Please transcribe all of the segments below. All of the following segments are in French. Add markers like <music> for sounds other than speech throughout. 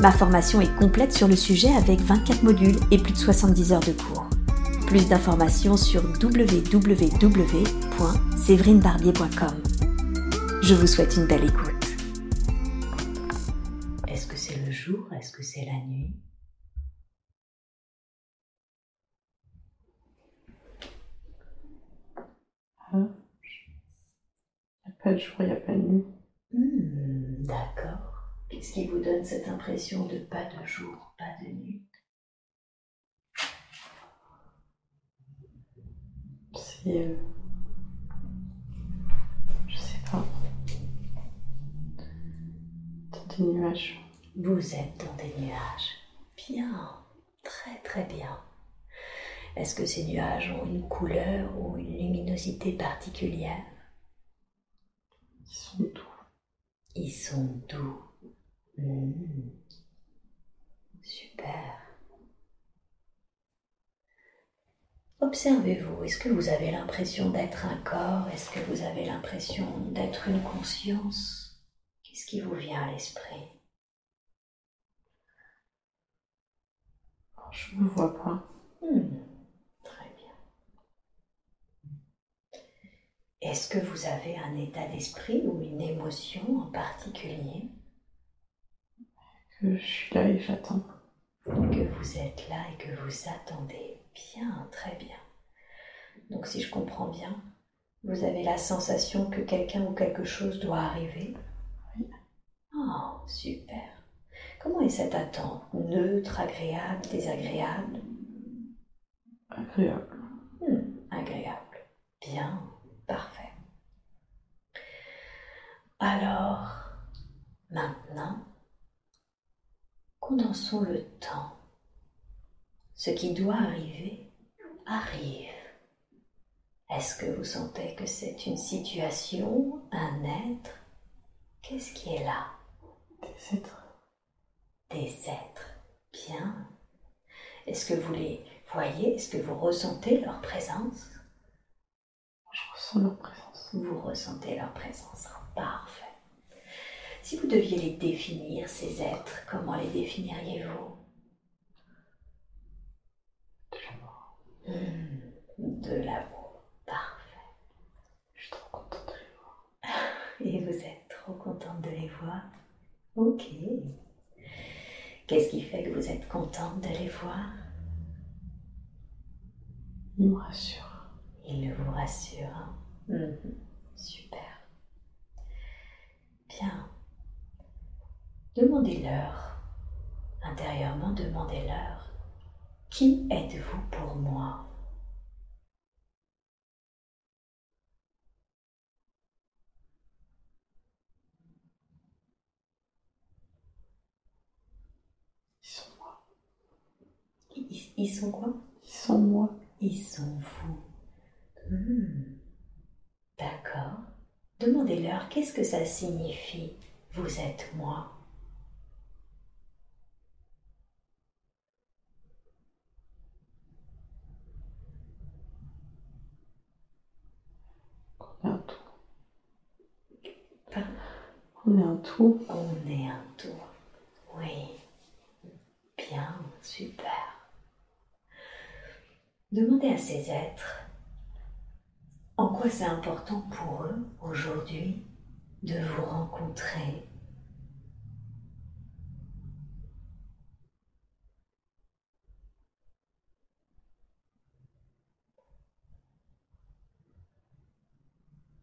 Ma formation est complète sur le sujet avec 24 modules et plus de 70 heures de cours. Plus d'informations sur www.séverinebarbier.com. Je vous souhaite une belle écoute. Est-ce que c'est le jour? Est-ce que c'est la nuit? Il n'y a pas de jour, il n'y a pas de nuit. Hmm, D'accord. Qu'est-ce qui vous donne cette impression de pas de jour, pas de nuit C'est. euh, Je sais pas. Dans des nuages. Vous êtes dans des nuages. Bien, très très bien. Est-ce que ces nuages ont une couleur ou une luminosité particulière? Ils sont doux. Ils sont doux. Super. Observez-vous, est-ce que vous avez l'impression d'être un corps? Est-ce que vous avez l'impression d'être une conscience? Qu'est-ce qui vous vient à l'esprit? Je me vois pas. Hmm, Très bien. Est-ce que vous avez un état d'esprit ou une émotion en particulier? Que je suis là et j'attends. que vous êtes là et que vous attendez bien, très bien. Donc si je comprends bien, vous avez la sensation que quelqu'un ou quelque chose doit arriver Oui. Oh, super. Comment est cette attente? Neutre, agréable, désagréable? Agréable. Hmm, agréable. Bien, parfait. Alors, maintenant, condensons le temps. Ce qui doit arriver arrive. Est-ce que vous sentez que c'est une situation, un être? Qu'est-ce qui est là? Des êtres. Des êtres. Bien. Est-ce que vous les voyez? Est-ce que vous ressentez leur présence? Je ressens leur présence. Vous ressentez leur présence. Parfait. Si vous deviez les définir, ces êtres, comment les définiriez-vous? De l'amour. Hmm, De l'amour. Parfait. Je suis trop contente de les voir. <laughs> Et vous êtes trop contente de les voir? Ok. Qu'est-ce qui fait que vous êtes contente de les voir? Ils me rassurent. Ils vous rassurent. hein Mhm. Super. Bien. Demandez-leur, intérieurement, demandez-leur, qui êtes-vous pour moi? Ils sont moi. ils, ils sont quoi? Ils sont moi. Ils sont vous. Hmm. D'accord. Demandez-leur qu'est-ce que ça signifie. Vous êtes moi? On est un tout. Pardon On est un tout. On est un tout. Oui. Bien, super. Demandez à ces êtres en quoi c'est important pour eux aujourd'hui de vous rencontrer.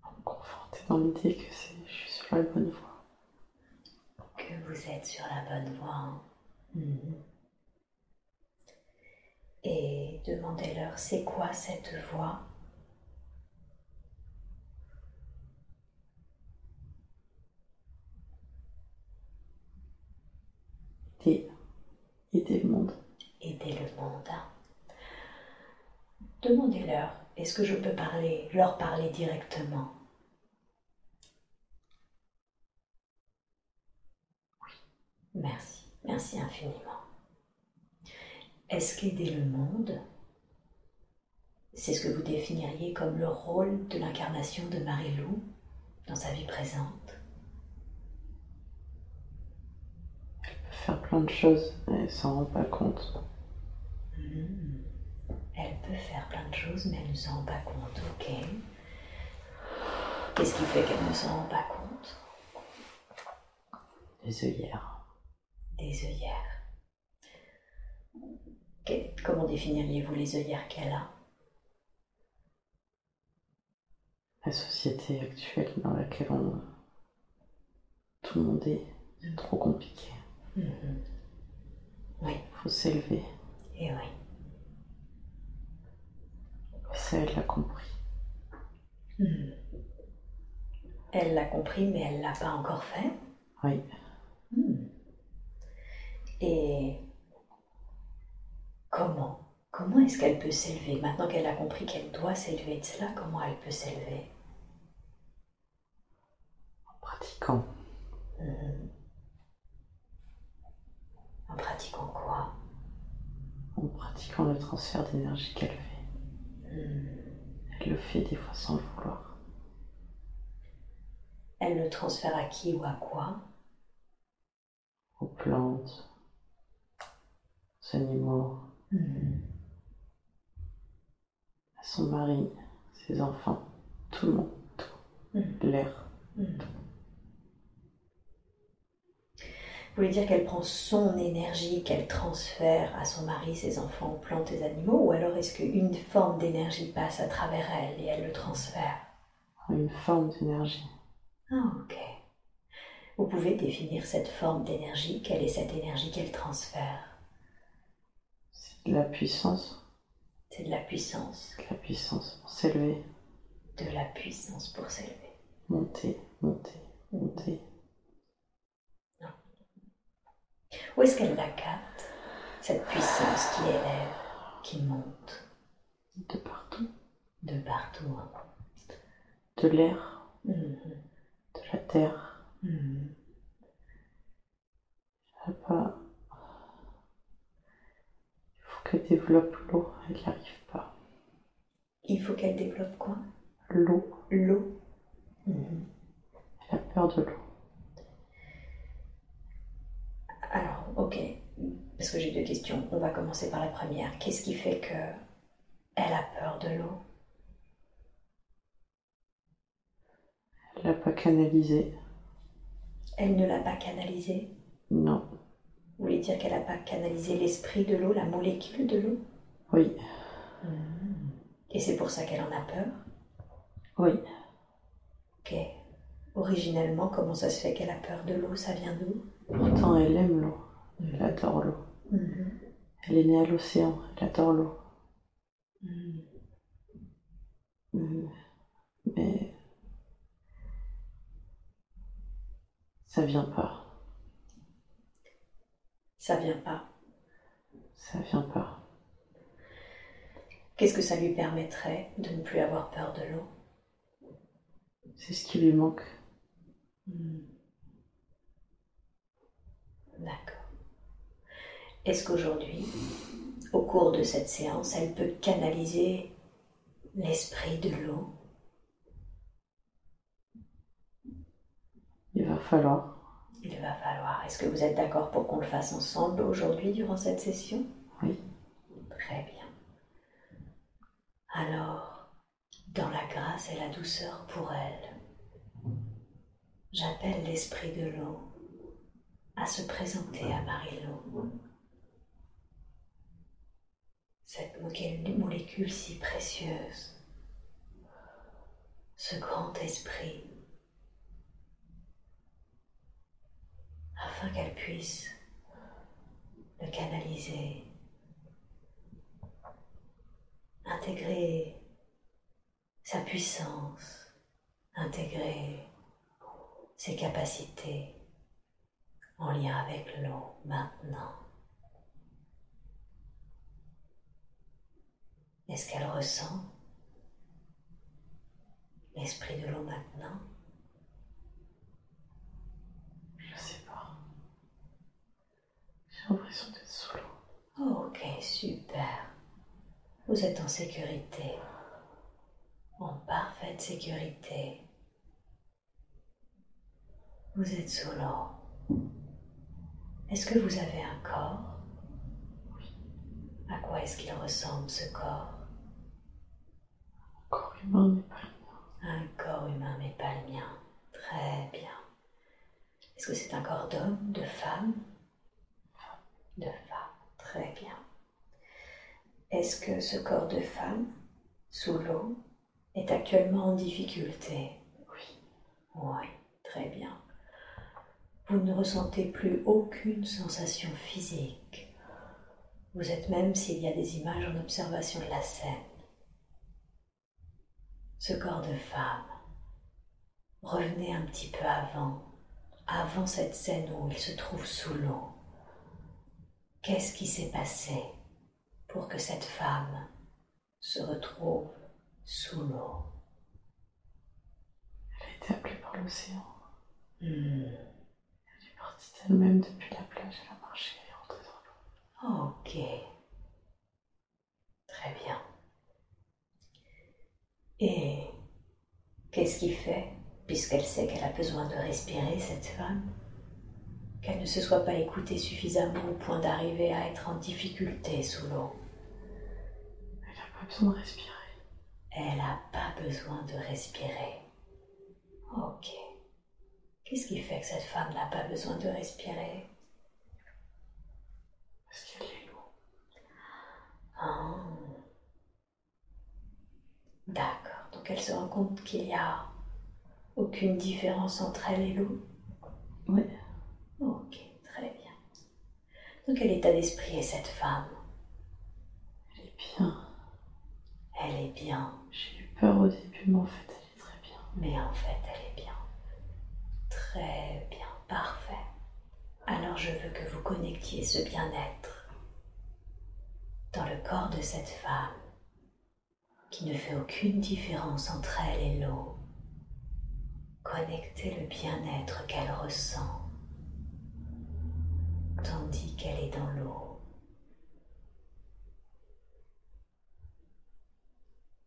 Me dans l'idée que je suis sur la bonne voie. Que vous êtes sur la bonne voie. hein. Mhm. Et demandez-leur, c'est quoi cette voie? Aider. Aider le monde. Aider le monde. hein. demandez-leur, est-ce que je peux parler, leur parler directement? Merci, merci infiniment. Est-ce qu'aider le monde, c'est ce que vous définiriez comme le rôle de l'incarnation de Marie-Lou dans sa vie présente? Elle peut faire plein de choses, mais elle s'en rend pas compte. Hmm. Elle peut faire plein de choses, mais elle ne s'en rend pas compte, ok Qu'est-ce qui fait qu'elle ne s'en rend pas compte? Les œillères. Des œillères. Que- comment définiriez-vous les œillères qu'elle a? La société actuelle dans laquelle on... tout le monde est, c'est trop compliqué. Mhm. Oui, faut s'élever. et oui. Et ça, elle l'a compris. Hmm. Elle l'a compris, mais elle l'a pas encore fait? Oui. Hmm. Et comment Comment est-ce qu'elle peut s'élever? Maintenant qu'elle a compris qu'elle doit s'élever de cela, comment elle peut s'élever En pratiquant. Mhm. En pratiquant quoi? En pratiquant le transfert d'énergie qu'elle fait. Hmm. Elle le fait des fois sans le vouloir. Elle le transfère à qui ou à quoi? Aux plantes, aux animaux, Hmm. à son mari, ses enfants, tout le monde, tout. Mhm. L'air. Hmm. Vous voulez dire qu'elle prend son énergie, qu'elle transfère à son mari, ses enfants, aux plantes et animaux, ou alors est-ce qu'une forme d'énergie passe à travers elle et elle le transfère? Une forme d'énergie. Ah, ok. Vous pouvez définir cette forme d'énergie, quelle est cette énergie qu'elle transfère? De la puissance. C'est de la puissance, De la puissance pour s'élever. de la puissance pour s'élever. Monter, monter, monter. Où est-ce qu'elle la capte, cette puissance qui élève, qui monte? De partout. de partout hein. De l'air, Mhm. de la terre. Mhm. Là-bas. Il faut qu'elle développe l'eau. Elle n'y arrive pas. Il faut qu'elle développe quoi? L'eau. L'eau. Elle a peur de l'eau. Alors, ok, parce que j'ai deux questions. On va commencer par la première. Qu'est-ce qui fait que elle a peur de l'eau? Elle l'a pas canalisé. Elle ne l'a pas canalisée? Non. Vous voulez dire qu'elle n'a pas canalisé l'esprit de l'eau, la molécule de l'eau Oui. Et c'est pour ça qu'elle en a peur Oui. Ok. Originellement, comment ça se fait qu'elle a peur de l'eau? Ça vient d'où? Pourtant, elle aime l'eau. Elle adore l'eau. Mhm. Elle est née à l'océan. Elle adore l'eau. Mais ça vient pas. Ça vient pas. Ça vient pas. Qu'est-ce que ça lui permettrait de ne plus avoir peur de l'eau? C'est ce qui lui manque. Hmm. D'accord. Est-ce qu'aujourd'hui, au cours de cette séance, elle peut canaliser l'esprit de l'eau? Il va falloir. Il va falloir. Est-ce que vous êtes d'accord pour qu'on le fasse ensemble aujourd'hui durant cette session? Oui. Très bien. Alors, dans la grâce et la douceur pour elle, j'appelle l'esprit de l'eau à se présenter à Marie-Lou. Cette mo- molécule si précieuse, ce grand esprit, afin qu'elle puisse le canaliser intégrer sa puissance, intégrer ses capacités en lien avec l'eau maintenant. Est-ce qu'elle ressent l'esprit de l'eau maintenant Je sais pas. Sous l'eau. Ok, super. Vous êtes en sécurité. En parfaite sécurité. Vous êtes sous l'eau. Est-ce que vous avez un corps? Oui. À quoi est-ce qu'il ressemble ce corps? Un corps humain, mais pas le mien. Un corps humain, mais pas le mien. Très bien. Est-ce que c'est un corps d'homme, De femme? Très bien. Est-ce que ce corps de femme, sous l'eau, est actuellement en difficulté? Oui. Oui, très bien. Vous ne ressentez plus aucune sensation physique. Vous êtes même s'il y a des images en observation de la scène. Ce corps de femme, revenez un petit peu avant, avant cette scène où il se trouve sous l'eau. Qu'est-ce qui s'est passé pour que cette femme se retrouve sous l'eau? Elle a été appelée par l'océan. Hmm. Elle est partie d'elle-même depuis la plage. Elle a marché. Elle est rentrée dans l'eau. Ok. Très bien. Et qu'est-ce qui fait, puisqu'elle sait qu'elle a besoin de respirer, cette femme, qu'elle ne se soit pas écoutée suffisamment au point d'arriver à être en difficulté sous l'eau Elle n'a pas besoin de respirer. Elle n'a pas besoin de respirer. Ok. Qu'est-ce qui fait que cette femme n'a pas besoin de respirer? Parce qu'elle est l'eau. Ah. D'accord. Donc elle se rend compte qu'il n'y a aucune différence entre elle et l'eau? Oui. Dans quel état d'esprit est cette femme? Elle est bien. Elle est bien, J'ai eu peur au début, mais en fait, elle est très bien. mais en fait elle est bien. Très bien, parfait. Alors je veux que vous connectiez ce bien-être dans le corps de cette femme qui ne fait aucune différence entre elle et l'eau. Connectez le bien-être qu'elle ressent tandis qu'elle est dans l'eau.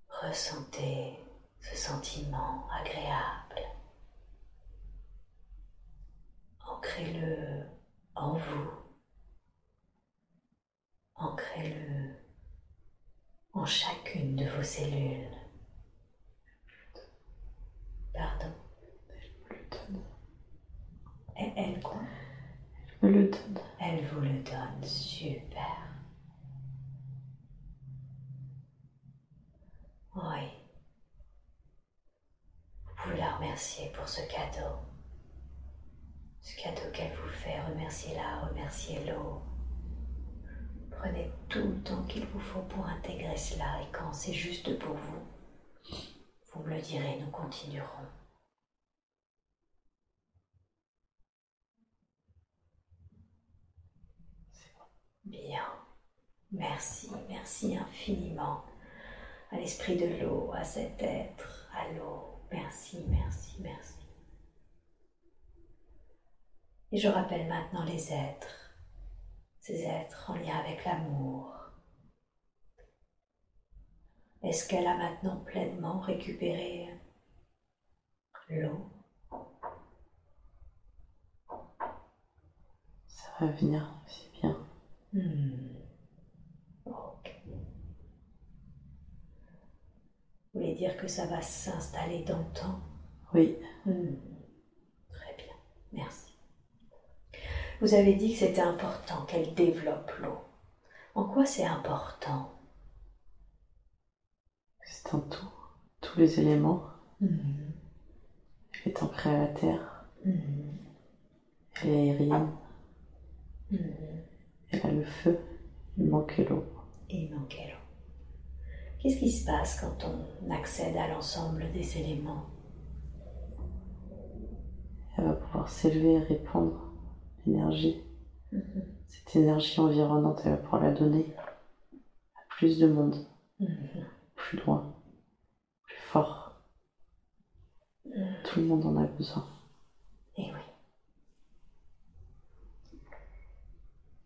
Ressentez ce sentiment agréable. Ancrez-le en vous. Ancrez-le en chacune de vos cellules. Pardon. Elle Elle vous le donne. Super. Oui. Vous pouvez la remercier pour ce cadeau. Ce cadeau qu'elle vous fait, remerciez-la, remerciez l'eau. Prenez tout le temps qu'il vous faut pour intégrer cela et quand c'est juste pour vous, vous me le direz, nous continuerons. Bien. Merci, merci infiniment à l'esprit de l'eau, à cet être, à l'eau. Merci, merci, merci. Et je rappelle maintenant les êtres, ces êtres en lien avec l'amour. Est-ce qu'elle a maintenant pleinement récupéré l'eau? Ça va venir, bien. Hmm. Ok. Vous voulez dire que ça va s'installer dans le temps? Oui. Hmm. Très bien, merci. Vous avez dit que c'était important qu'elle développe l'eau. En quoi c'est important? C'est un tout. Tous les éléments. Hmm. Elle est ancrée à la terre. Hmm. Elle est aérienne. Le feu. Il manque l'eau. Il manquait l'eau. Qu'est-ce qui se passe quand on accède à l'ensemble des éléments? Elle va pouvoir s'élever et répandre l'énergie. Mhm. Cette énergie environnante, elle va pouvoir la donner à plus de monde. Mhm. plus loin, plus fort. Tout le monde en a besoin. Et oui.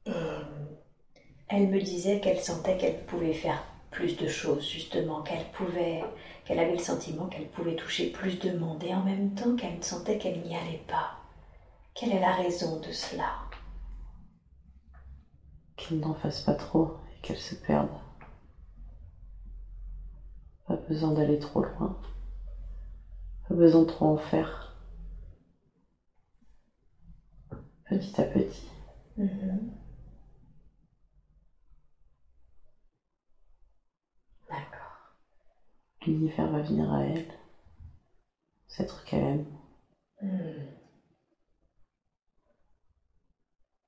Et elle me disait qu'elle sentait qu'elle pouvait faire plus de choses, justement, qu'elle pouvait, qu'elle avait le sentiment qu'elle pouvait toucher plus de monde, et en même temps qu'elle sentait qu'elle n'y allait pas. Quelle est la raison de cela? Qu'il n'en fasse pas trop et qu'elle se perde. Pas besoin d'aller trop loin. Pas besoin de trop en faire. Petit à petit. Mhm. L'univers va venir à elle. C'est être qu'elle aime. Hmm.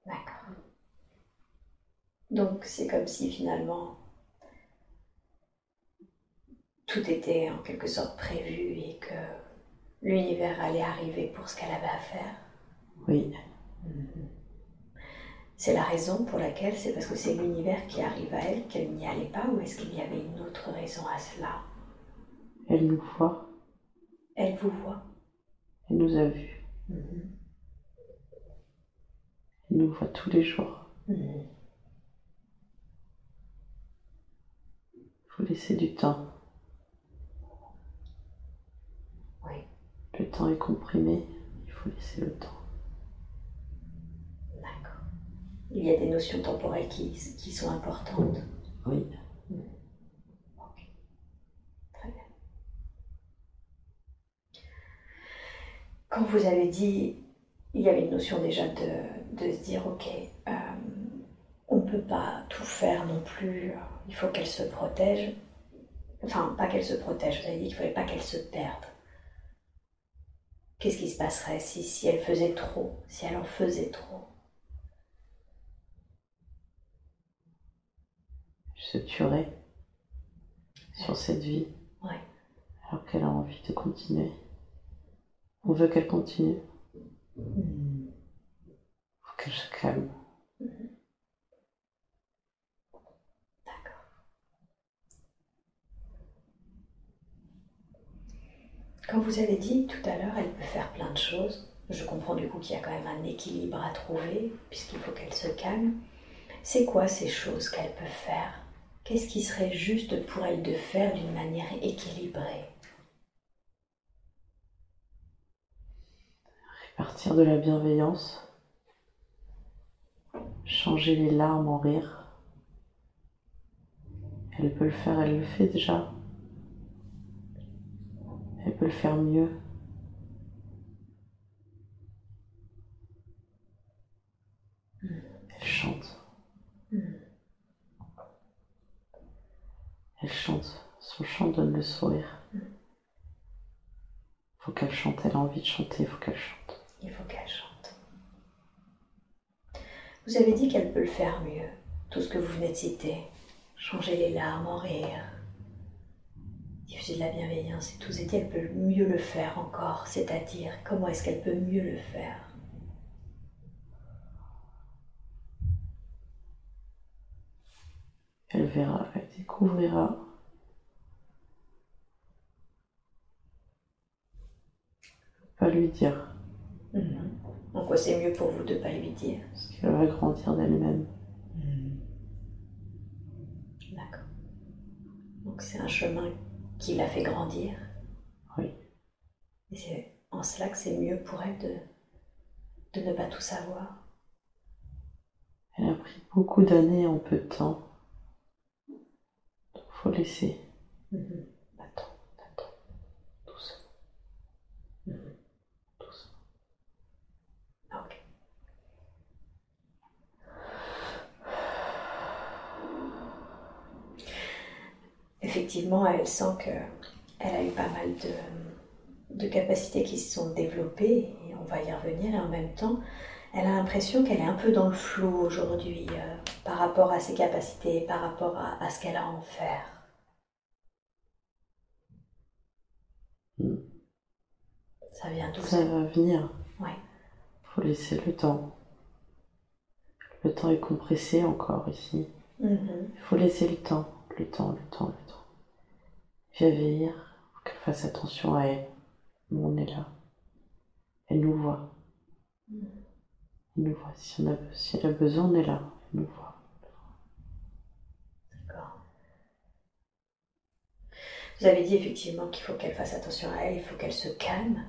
D'accord. Donc c'est comme si finalement tout était en quelque sorte prévu et que l'univers allait arriver pour ce qu'elle avait à faire. Oui, C'est la raison pour laquelle c'est parce que c'est l'univers qui arrive à elle qu'elle n'y allait pas ou est-ce qu'il y avait une autre raison à cela? Elle nous voit. Elle vous voit. Elle nous a vus. Mhm. Elle nous voit tous les jours. Mhm. Il faut laisser du temps. Oui, Le temps est comprimé. Il faut laisser le temps. d'accord. Il y a des notions temporelles qui, qui sont importantes. Oui, Ok. Très bien. Quand vous avez dit, il y avait une notion déjà de, de se dire, ok, euh, on ne peut pas tout faire non plus, euh, il faut qu'elle se protège. Enfin, pas qu'elle se protège, vous avez dit qu'il ne fallait pas qu'elle se perde. Qu'est-ce qui se passerait si, si elle faisait trop, si elle en faisait trop? Se tuerait sur cette vie Ouais. alors qu'elle a envie de continuer. On veut qu'elle continue. Hmm. faut qu'elle se calme. D'accord. Quand vous avez dit tout à l'heure, elle peut faire plein de choses, je comprends du coup qu'il y a quand même un équilibre à trouver, puisqu'il faut qu'elle se calme. C'est quoi ces choses qu'elle peut faire? Qu'est-ce qui serait juste pour elle de faire d'une manière équilibrée? Partir de la bienveillance. Changer les larmes en rire. Elle peut le faire, elle le fait déjà. Elle peut le faire mieux. Elle chante. Elle chante. Son chant donne le sourire. Faut qu'elle chante. Elle a envie de chanter. Faut qu'elle chante. Il faut qu'elle chante. Vous avez dit qu'elle peut le faire mieux, tout ce que vous venez de citer. Changer les larmes en rire, diffuser de la bienveillance et tout. Et elle peut mieux le faire encore, c'est-à-dire comment est-ce qu'elle peut mieux le faire? Elle verra, elle découvrira. Pas lui dire, Mhm. En quoi c'est mieux pour vous de ne pas lui dire parce qu'elle va grandir d'elle-même. D'accord. Donc c'est un chemin qui l'a fait grandir. Oui. Et c'est en cela que c'est mieux pour elle de, de ne pas tout savoir. Elle a pris beaucoup d'années en peu de temps. Donc faut laisser. Mhm. Attends, attends. Doucement. Mhm. Doucement. Ok. Effectivement, elle sent que elle a eu pas mal de, de capacités qui se sont développées, et on va y revenir, et en même temps, elle a l'impression qu'elle est un peu dans le flou aujourd'hui euh, par rapport à ses capacités, par rapport à, à ce qu'elle a à en faire. Mm. Ça vient d'où Ça va venir. Ouais. Faut laisser le temps. Le temps est compressé encore ici. Il faut laisser le temps, le temps, le temps, le temps. Faut qu'elle fasse attention à elle. Nous, on est là. Elle nous voit. Elle nous voit. Si, on a, si elle a besoin, on est là. Elle nous voit. D'accord. Vous avez dit effectivement qu'il faut qu'elle fasse attention à elle, il faut qu'elle se calme.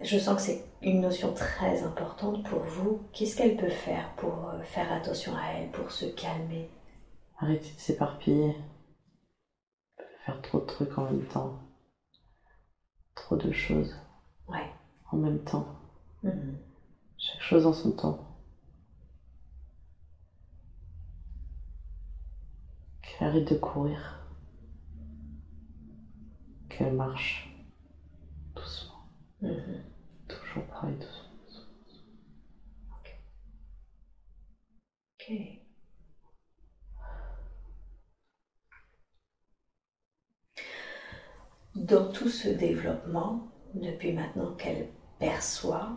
Je sens que c'est une notion très importante pour vous. Qu'est-ce qu'elle peut faire pour euh, faire attention à elle, pour se calmer? Arrêtez de s'éparpiller. Faire trop de trucs en même temps. Trop de choses Ouais. en même temps. Mhm. Chaque chose en son temps. Qu'elle arrête de courir. Qu'elle marche doucement. Mhm. Toujours pareil, doucement. Ok. Dans tout ce développement, depuis maintenant qu'elle perçoit,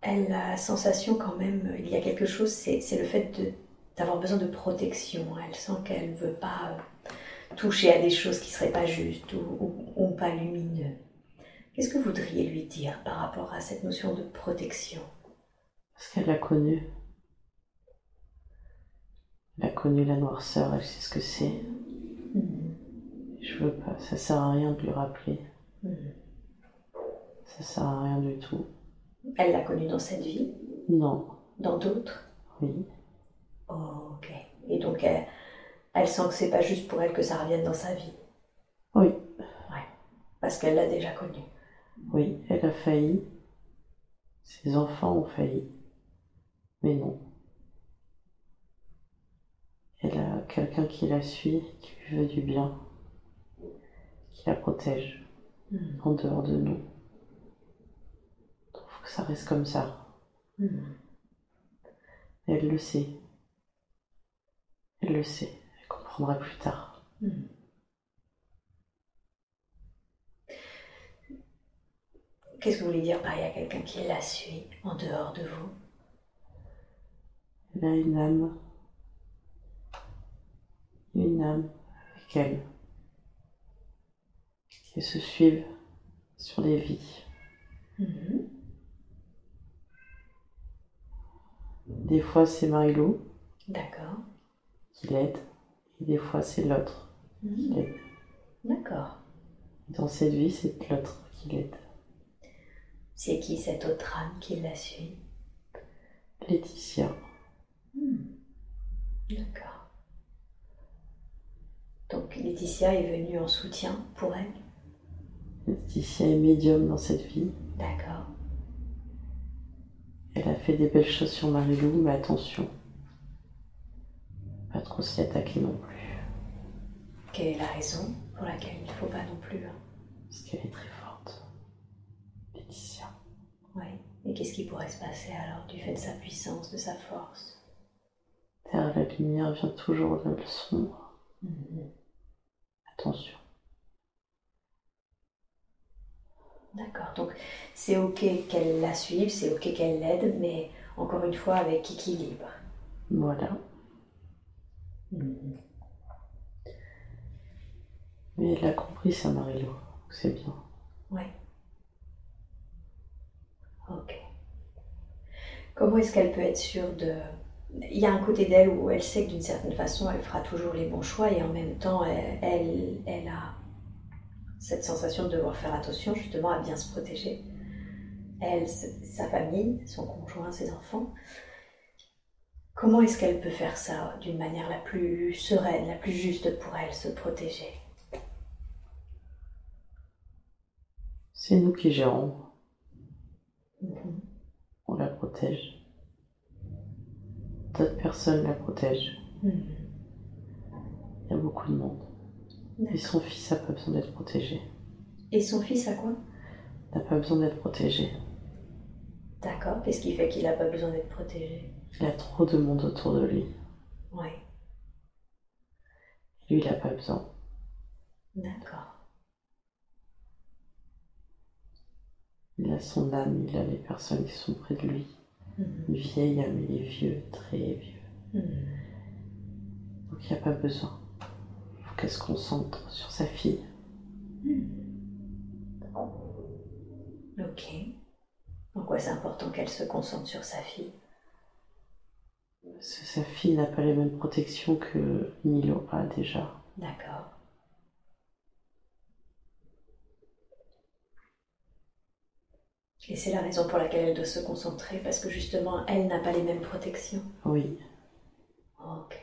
elle a la sensation quand même, il y a quelque chose, c'est le fait d'avoir besoin de protection. Elle sent qu'elle ne veut pas euh, toucher à des choses qui ne seraient pas justes ou, ou- ou pas lumineux. Qu'est-ce que vous voudriez lui dire par rapport à cette notion de protection? Parce qu'elle l'a connu. Elle a connu la noirceur, elle sait ce que c'est. Mhm. Je veux pas, ça sert à rien de lui rappeler. Mhm. Ça sert à rien du tout. Elle l'a connu dans cette vie, Non, dans d'autres? Oui, Oh, ok. Et donc, elle, elle sent que c'est pas juste pour elle que ça revienne dans sa vie, oui, parce qu'elle l'a déjà connu. oui, elle a failli. Ses enfants ont failli. Mais non. Elle a quelqu'un qui la suit, qui lui veut du bien, qui la protège Mhm. en dehors de nous. Donc, faut que ça reste comme ça. Mhm. Elle le sait. Elle le sait. Elle comprendra plus tard. Mhm. Qu'est-ce que vous voulez dire par il y a quelqu'un qui la suit en dehors de vous? Elle a une âme. Une âme avec elle. Qui se suivent sur les vies. Mhm. Des fois c'est Marilou D'accord. qui l'aide. Et des fois c'est l'autre qui Mhm. l'aide. D'accord. Dans cette vie c'est l'autre qui l'aide. C'est qui cette autre âme qui la suit? Laetitia. Hmm. D'accord. Donc Laetitia est venue en soutien pour elle? Laetitia est médium dans cette vie. D'accord. Elle a fait des belles choses sur Marilou, mais attention. Pas trop s'y attaquer non plus. Quelle est la raison pour laquelle il ne faut pas non plus hein? Parce qu'elle est très forte. Laetitia. Oui. Et qu'est-ce qui pourrait se passer alors du fait de sa puissance, de sa force? Derrière la lumière vient toujours le sombre. Mhm. Attention. D'accord. Donc c'est ok qu'elle la suive, c'est ok qu'elle l'aide, mais encore une fois avec équilibre. Voilà. Mhm. Mais elle a compris ça, Marilou. donc C'est bien. Oui. Ok. Comment est-ce qu'elle peut être sûre de... Il y a un côté d'elle où elle sait que d'une certaine façon, elle fera toujours les bons choix et en même temps, elle, elle, elle a cette sensation de devoir faire attention justement à bien se protéger. Elle, sa famille, son conjoint, ses enfants. Comment est-ce qu'elle peut faire ça d'une manière la plus sereine, la plus juste pour elle, se protéger? C'est nous qui gérons. Mhm. On la protège. D'autres personnes la protègent. Mhm. Il y a beaucoup de monde. Et son fils n'a pas besoin d'être protégé. Et son fils a quoi? N'a pas besoin d'être protégé. D'accord. Qu'est-ce qui fait qu'il n'a pas besoin d'être protégé? Il a trop de monde autour de lui. Oui. Lui, il n'a pas besoin. D'accord. Il a son âme, il a les personnes qui sont près de lui. Une vieille âme, il est vieux, très vieux. Mhm. Donc il n'y a pas besoin. Qu'elle se concentre sur sa fille. Ok. Pourquoi c'est important qu'elle se concentre sur sa fille? Parce que sa fille n'a pas les mêmes protections que Milo a déjà. D'accord. Et c'est la raison pour laquelle elle doit se concentrer, parce que justement, elle n'a pas les mêmes protections? Oui, Ok.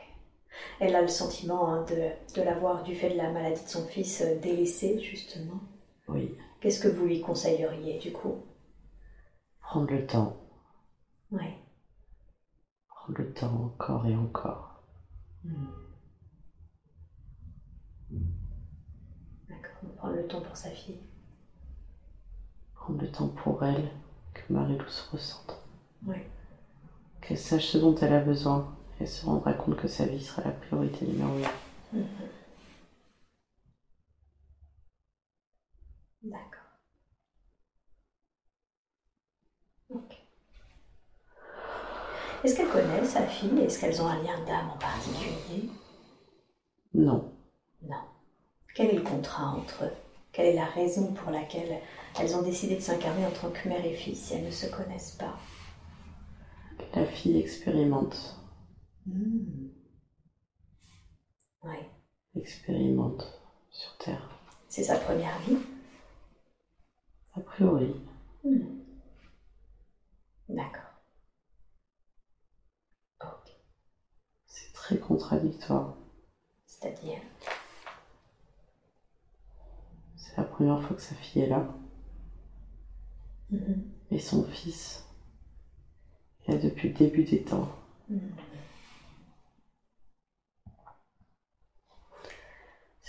Elle a le sentiment hein, de, de l'avoir, du fait de la maladie de son fils, euh, délaissée, justement. oui. Qu'est-ce que vous lui conseilleriez, du coup? Prendre le temps, Oui. prendre le temps encore et encore. D'accord. Donc, Prendre le temps pour sa fille. Prendre le temps pour elle, que Marie-Lou se ressente. Oui. Qu'elle sache ce dont elle a besoin et se rendra compte que sa vie sera la priorité numéro un. D'accord. Ok. Est-ce qu'elle connaît sa fille? Est-ce qu'elles ont un lien d'âme en particulier? Non, Non. Quel est le contrat entre eux? Quelle est la raison pour laquelle elles ont décidé de s'incarner en tant que mère et fille si elles ne se connaissent pas? La fille expérimente, Oui. expérimente sur Terre. C'est sa première vie A priori, D'accord. Ok. c'est très contradictoire. C'est-à-dire? C'est la première fois que sa fille est là. Mhm. Et son fils est là depuis le début des temps.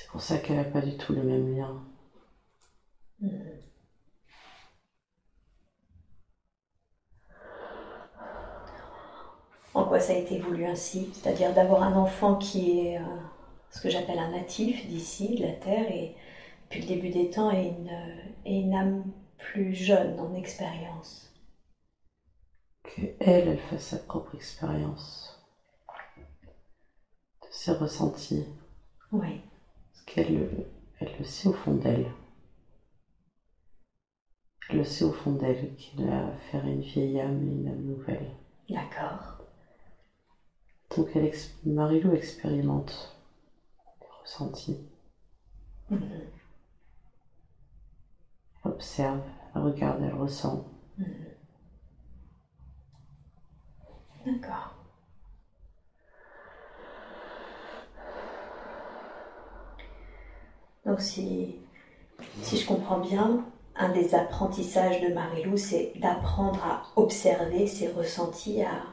C'est pour ça qu'elle n'a pas du tout le même lien. En quoi ça a été voulu ainsi? C'est-à-dire d'avoir un enfant qui est euh, ce que j'appelle un natif d'ici, de la Terre, et depuis le début des temps, et une, et une âme plus jeune en expérience. Que elle, elle fasse sa propre expérience de ses ressentis. Oui. Qu'elle elle le sait au fond d'elle. Elle le sait au fond d'elle qu'il a affaire à une vieille âme et une âme nouvelle. D'accord. Donc elle ex- Marie-Lou expérimente les ressentis. Elle observe, elle regarde, elle ressent. D'accord. Donc si, si je comprends bien, un des apprentissages de Marilou, c'est d'apprendre à observer ses ressentis, à,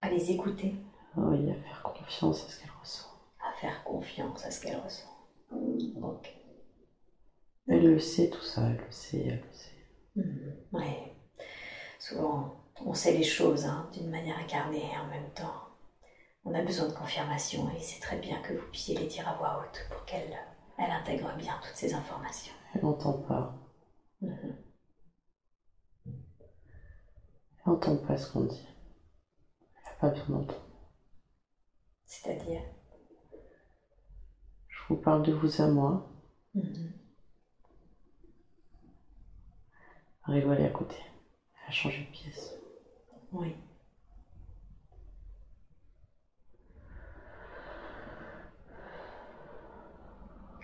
à les écouter, Oui, à faire confiance à ce qu'elle ressent. à faire confiance à ce qu'elle ressent. Ok. Elle le sait tout ça, elle le sait, elle le sait. Mhm. Ouais. Souvent, on sait les choses hein, d'une manière incarnée et en même temps, on a besoin de confirmation et c'est très bien que vous puissiez les dire à voix haute pour qu'elle elle intègre bien toutes ces informations. Elle n'entend pas. Mhm. Elle n'entend pas ce qu'on dit. Elle n'a pas besoin d'entendre. C'est-à-dire? Je vous parle de vous à moi. Mhm. Marie-Lou, elle est à côté. Elle a changé de pièce. Oui.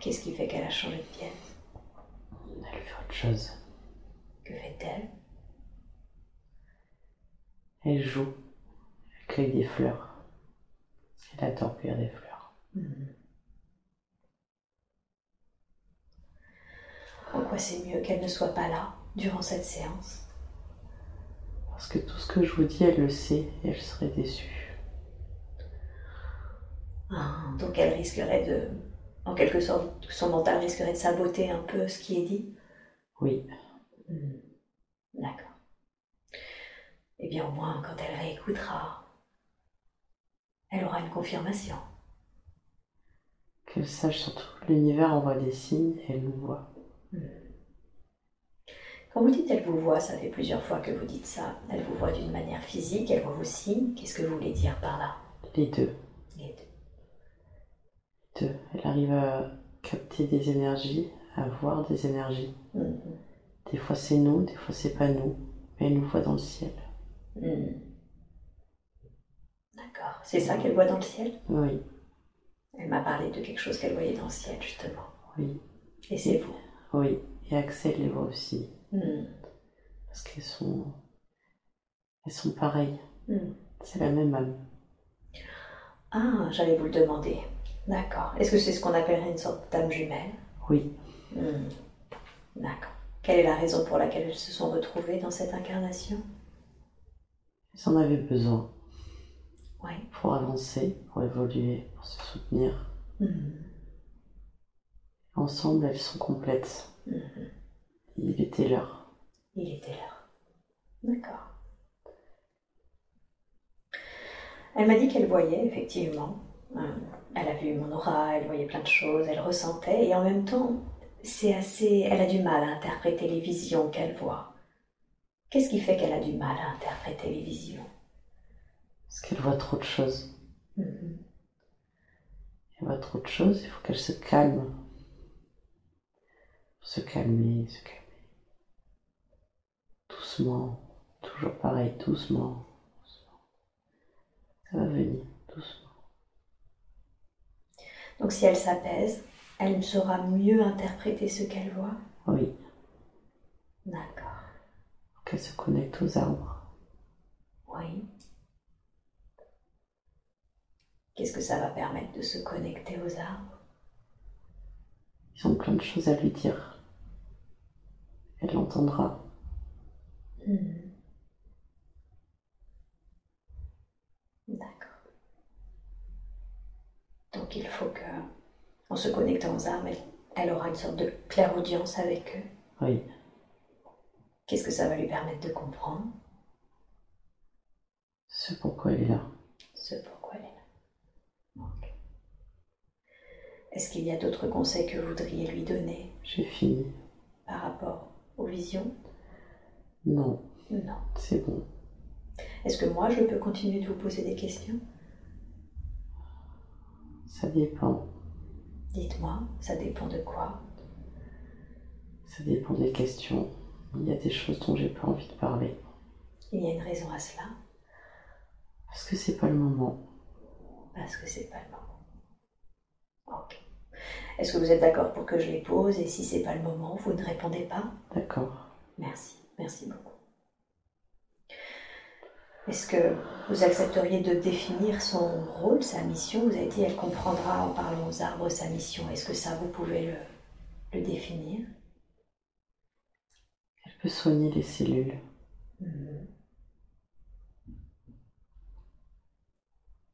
Qu'est-ce qui fait qu'elle a changé de pièce? Elle fait autre chose. Que fait-elle? Elle joue. Elle cueille des fleurs. Elle adore cueillir des fleurs. En quoi c'est mieux qu'elle ne soit pas là durant cette séance? Parce que tout ce que je vous dis, elle le sait et elle serait déçue. Ah, Donc elle risquerait de, en quelque sorte, son mental risquerait de saboter un peu ce qui est dit. Oui, D'accord. Eh bien au moins quand elle réécoutera, elle aura une confirmation. qu'elle sache surtout que l'univers envoie des signes et elle nous voit. Quand vous dites elle vous voit, ça fait plusieurs fois que vous dites ça. Elle vous voit d'une manière physique, elle voit vos signes. Qu'est-ce que vous voulez dire par là? Les deux. Deux. Elle arrive à capter des énergies, à voir des énergies. Mhm. Des fois c'est nous, des fois c'est pas nous, mais elle nous voit dans le ciel. Mhm. D'accord. C'est ça qu'elle voit dans le ciel? Oui, Elle m'a parlé de quelque chose qu'elle voyait dans le ciel, justement. oui, Et c'est vous. oui. Et Axel les voit aussi, Mhm. parce qu'elles sont, elles sont pareilles. Mhm. C'est la même âme. Ah, j'allais vous le demander. D'accord. Est-ce que c'est ce qu'on appellerait une sorte d'âme jumelle? Oui, Hmm. D'accord. Quelle est la raison pour laquelle elles se sont retrouvées dans cette incarnation? Elles en avaient besoin Oui. pour avancer, pour évoluer, pour se soutenir. Hmm. Ensemble, elles sont complètes. Mhm. Il était l'heure. Il était là. D'accord. Elle m'a dit qu'elle voyait, effectivement. Euh, Elle a vu mon aura, elle voyait plein de choses, elle ressentait, et en même temps, c'est assez. Elle a du mal à interpréter les visions qu'elle voit. Qu'est-ce qui fait qu'elle a du mal à interpréter les visions? Parce qu'elle voit trop de choses. Mhm. Elle voit trop de choses, il faut qu'elle se calme. Se calmer, se calmer. Doucement, toujours pareil, doucement. doucement. Ça va venir, doucement. Donc si elle s'apaise, elle saura mieux interpréter ce qu'elle voit. Oui, D'accord. qu'elle se connecte aux arbres. Oui. Qu'est-ce que ça va permettre de se connecter aux arbres? Ils ont plein de choses à lui dire. Elle l'entendra. Mhm. D'accord. Donc il faut que, en se connectant aux arbres, elle, elle aura une sorte de clairaudience avec eux. Oui, Qu'est-ce que ça va lui permettre de comprendre? Ce pourquoi elle est là. Ce pourquoi elle est là. Est-ce qu'il y a d'autres conseils que vous voudriez lui donner? J'ai fini. par rapport aux visions? Non, Non. c'est bon. Est-ce que moi, je peux continuer de vous poser des questions? Ça dépend. Dites-moi, ça dépend de quoi? Ça dépend des questions. Il y a des choses dont j'ai pas envie de parler. Il y a une raison à cela, Parce que c'est pas le moment. parce que c'est pas le moment. Ok. Est-ce que vous êtes d'accord pour que je les pose? Et si c'est pas le moment, vous ne répondez pas? D'accord. Merci, merci beaucoup. Est-ce que vous accepteriez de définir son rôle, sa mission? Vous avez dit elle comprendra en parlant aux arbres sa mission. Est-ce que ça, vous pouvez le, le définir? Elle peut soigner les cellules. Mhm.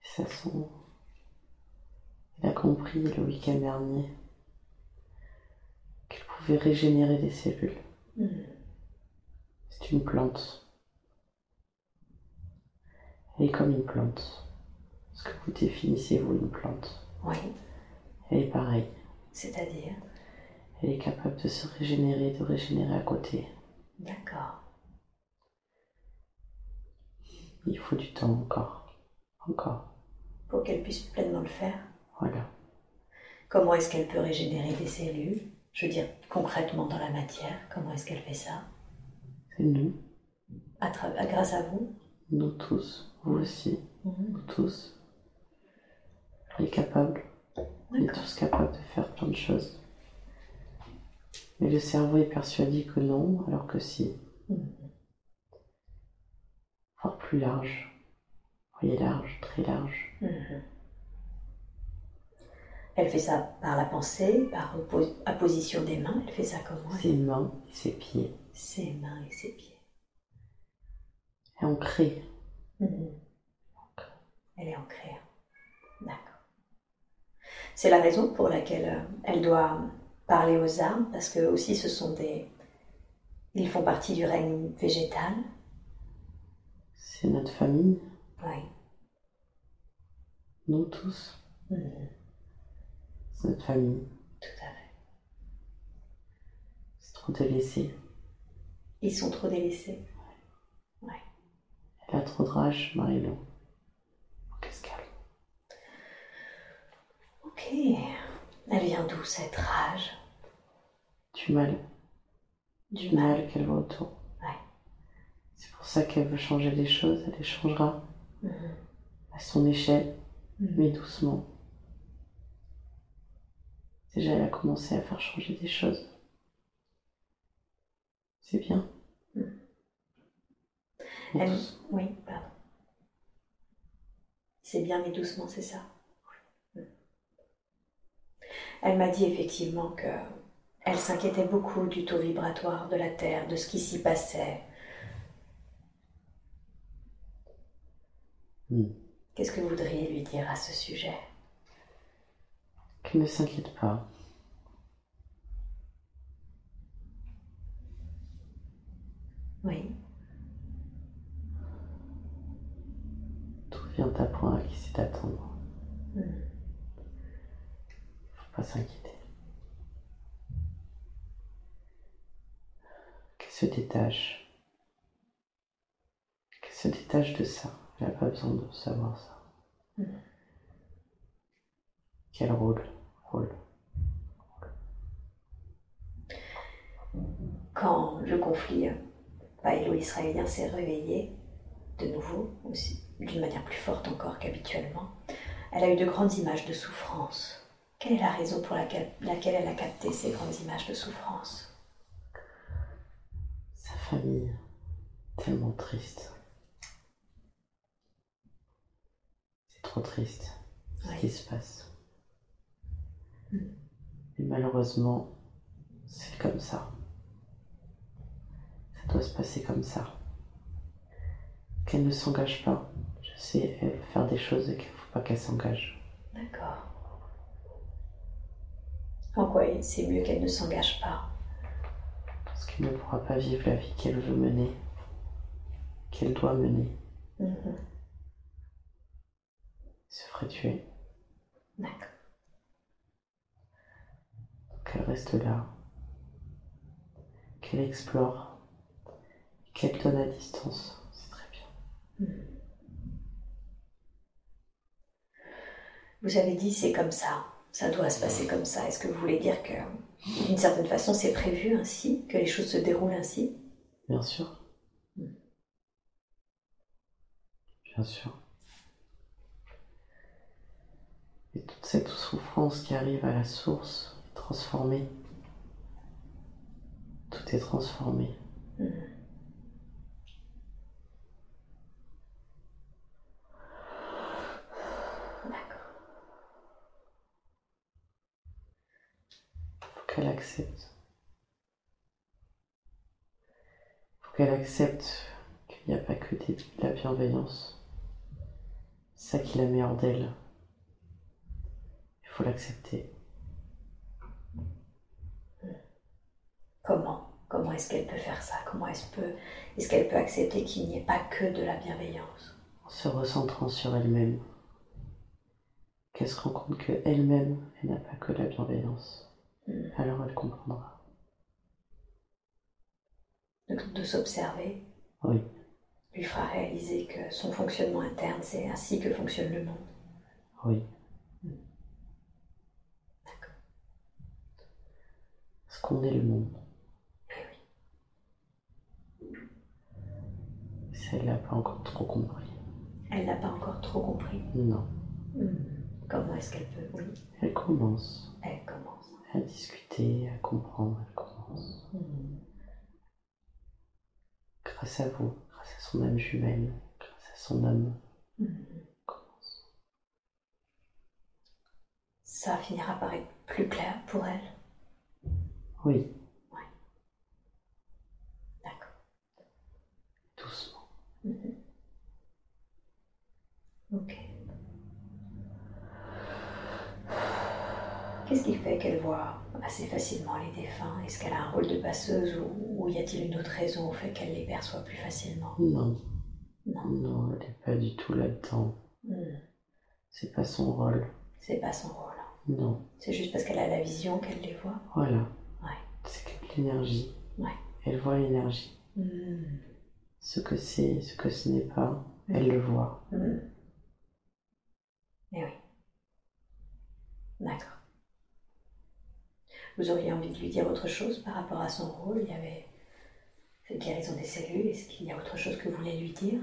Ça sent. Elle a compris le week-end dernier qu'elle pouvait régénérer les cellules. Mhm. C'est une plante. Elle est comme une plante. Est-ce que vous définissez, vous, une plante Oui, Elle est pareille. c'est-à-dire Elle est capable de se régénérer, de régénérer à côté. D'accord. Il faut du temps encore. Encore. Pour qu'elle puisse pleinement le faire. Voilà. Comment est-ce qu'elle peut régénérer des cellules? Je veux dire, concrètement dans la matière, comment est-ce qu'elle fait ça? C'est nous. à- Grâce à vous? Nous tous. Vous aussi. Nous tous. Elle est capable. On est tous capables de faire plein de choses. Mais le cerveau est persuadé que non, alors que si. Voire plus large. Vous voyez large, très large. Mhm. Elle fait ça par la pensée, par oppo- apposition des mains. Elle fait ça comment Ses mains et ses pieds. Ses mains et ses pieds. Et on crée. Mhm. Elle est ancrée. D'accord. C'est la raison pour laquelle euh, elle doit parler aux arbres, parce que aussi ce sont des. Ils font partie du règne végétal. C'est notre famille. Oui. Nous tous. Mhm. C'est notre famille. Tout à fait. C'est trop délaissé. Ils sont trop délaissés. Elle a trop de rage, Marilou. Qu'est-ce qu'elle Ok. Ok. Elle vient d'où cette rage? Du mal. Du mal qu'elle voit autour. Ouais. C'est pour ça qu'elle veut changer les choses, elle les changera Mhm. à son échelle, Mhm. mais doucement. Déjà, elle a commencé à faire changer des choses. C'est bien. Mhm. Elle-. Oui, pardon. C'est bien, mais doucement, c'est ça. Elle m'a dit effectivement que elle s'inquiétait beaucoup du taux vibratoire de la Terre, de ce qui s'y passait. Mm. Qu'est-ce que vous voudriez lui dire à ce sujet? Qu'elle ne s'inquiète pas. Oui, Vient à qui c'est d'attendre. Mm. Faut pas s'inquiéter. Qu'elle se détache. Qu'elle se détache de ça? Elle n'a pas besoin de savoir ça. Mm. Qu'elle roule, roule. quand le conflit euh, palélo-israélien s'est réveillé, de nouveau, aussi, d'une manière plus forte encore qu'habituellement, elle a eu de grandes images de souffrance. Quelle est la raison pour laquelle, laquelle elle a capté ces grandes images de souffrance? Sa famille, tellement triste. C'est trop triste ce Oui. qui se passe. Mm. Et malheureusement, c'est comme ça. Ça doit se passer comme ça. Qu'elle ne s'engage pas. Je sais, faire des choses et qu'il ne faut pas qu'elle s'engage. D'accord. En quoi c'est mieux qu'elle ne s'engage pas? Parce qu'elle ne pourra pas vivre la vie qu'elle veut mener, qu'elle doit mener. Mhm. Elle se ferait tuer. D'accord. qu'elle reste là, qu'elle explore, qu'elle donne à distance. Vous avez dit c'est comme ça, ça doit se passer comme ça. Est-ce que vous voulez dire que d'une certaine façon c'est prévu ainsi, que les choses se déroulent ainsi? Bien sûr. Mm. Bien sûr. Et toute cette souffrance qui arrive à la source transformée. Tout est transformé. Mhm. Qu'elle accepte. Il faut qu'elle accepte qu'il n'y a pas que de la bienveillance. C'est ça qui la met hors d'elle. Il faut l'accepter. Comment? Comment est-ce qu'elle peut faire ça? Comment est-ce peut, qu'elle peut accepter qu'il n'y ait pas que de la bienveillance? En se recentrant sur elle-même. Qu'elle se rend compte qu'elle-même, elle n'a pas que la bienveillance. Mhm. Alors elle comprendra. Donc de s'observer Oui, lui fera réaliser que son fonctionnement interne, c'est ainsi que fonctionne le monde. oui. D'accord. Parce qu'on est le monde. Ça, elle l'a pas encore trop compris. Elle n'a pas encore trop compris. Non. Mhm. Comment est-ce qu'elle peut? Oui, Elle commence elle commence. À discuter, à comprendre. Elle commence. Mhm. Grâce à vous, grâce à son âme jumelle, grâce à son âme. Commence. Ça finira par être plus clair pour elle. Oui, D'accord. doucement. Mhm. Ok. Qu'est-ce qui fait qu'elle voit assez facilement les défunts? Est-ce qu'elle a un rôle de passeuse ou, ou y a-t-il une autre raison au fait qu'elle les perçoit plus facilement? Non, Non. non, elle n'est pas du tout là-dedans. Hmm. C'est pas son rôle. C'est pas son rôle. Non, C'est juste parce qu'elle a la vision qu'elle les voit. voilà. Ouais. C'est que l'énergie. Ouais. Elle voit l'énergie. Hmm. Ce que c'est, ce que ce n'est pas, elle le voit. Hmm. Eh oui. D'accord. Vous auriez envie de lui dire autre chose par rapport à son rôle? Il y avait cette guérison des cellules. Est-ce qu'il y a autre chose que vous voulez lui dire?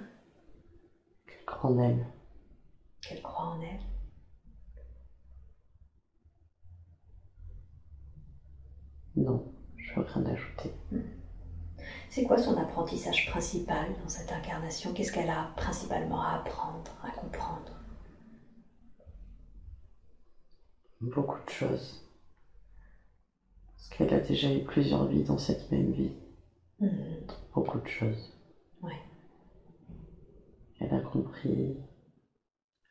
Qu'elle croit en elle. Qu'elle croit en elle Non, je veux rien ajouter. C'est quoi son apprentissage principal dans cette incarnation? Qu'est-ce qu'elle a principalement à apprendre, à comprendre? Beaucoup de choses. Parce qu'elle a déjà eu plusieurs vies dans cette même vie. Mhm. Beaucoup de choses. Ouais. Elle a compris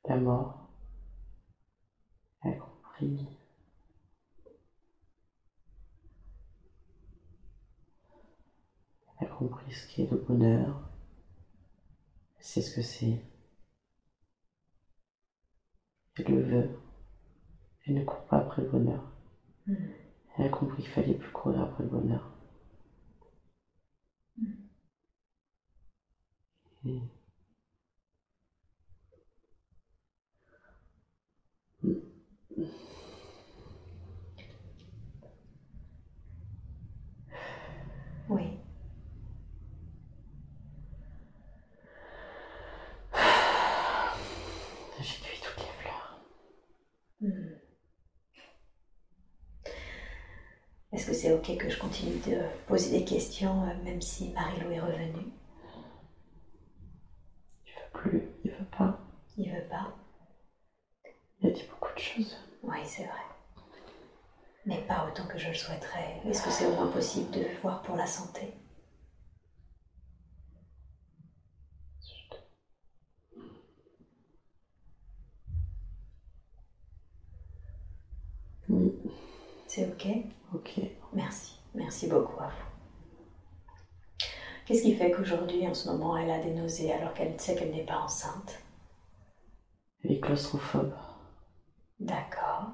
la mort. Elle a compris Elle a compris ce qu'est le bonheur. Elle sait ce que c'est. Elle le veut. Elle ne court pas après le bonheur. Mhm. Elle a compris qu'il fallait plus courir après le bonheur. Et- Oui. J'ai cueilli toutes les fleurs. Mhm. Est-ce que c'est ok que je continue de poser des questions euh, même si Marie-Lou est revenue? Il veut plus, il veut pas. Il veut pas Il a dit beaucoup de choses. Oui, c'est vrai. Mais pas autant que je le souhaiterais. Est-ce que c'est au moins possible de voir pour la santé? Oui, C'est ok? Ok. Merci. Merci beaucoup à vous. Qu'est-ce qui fait qu'aujourd'hui, en ce moment, elle a des nausées alors qu'elle sait qu'elle n'est pas enceinte? Elle est claustrophobe. D'accord.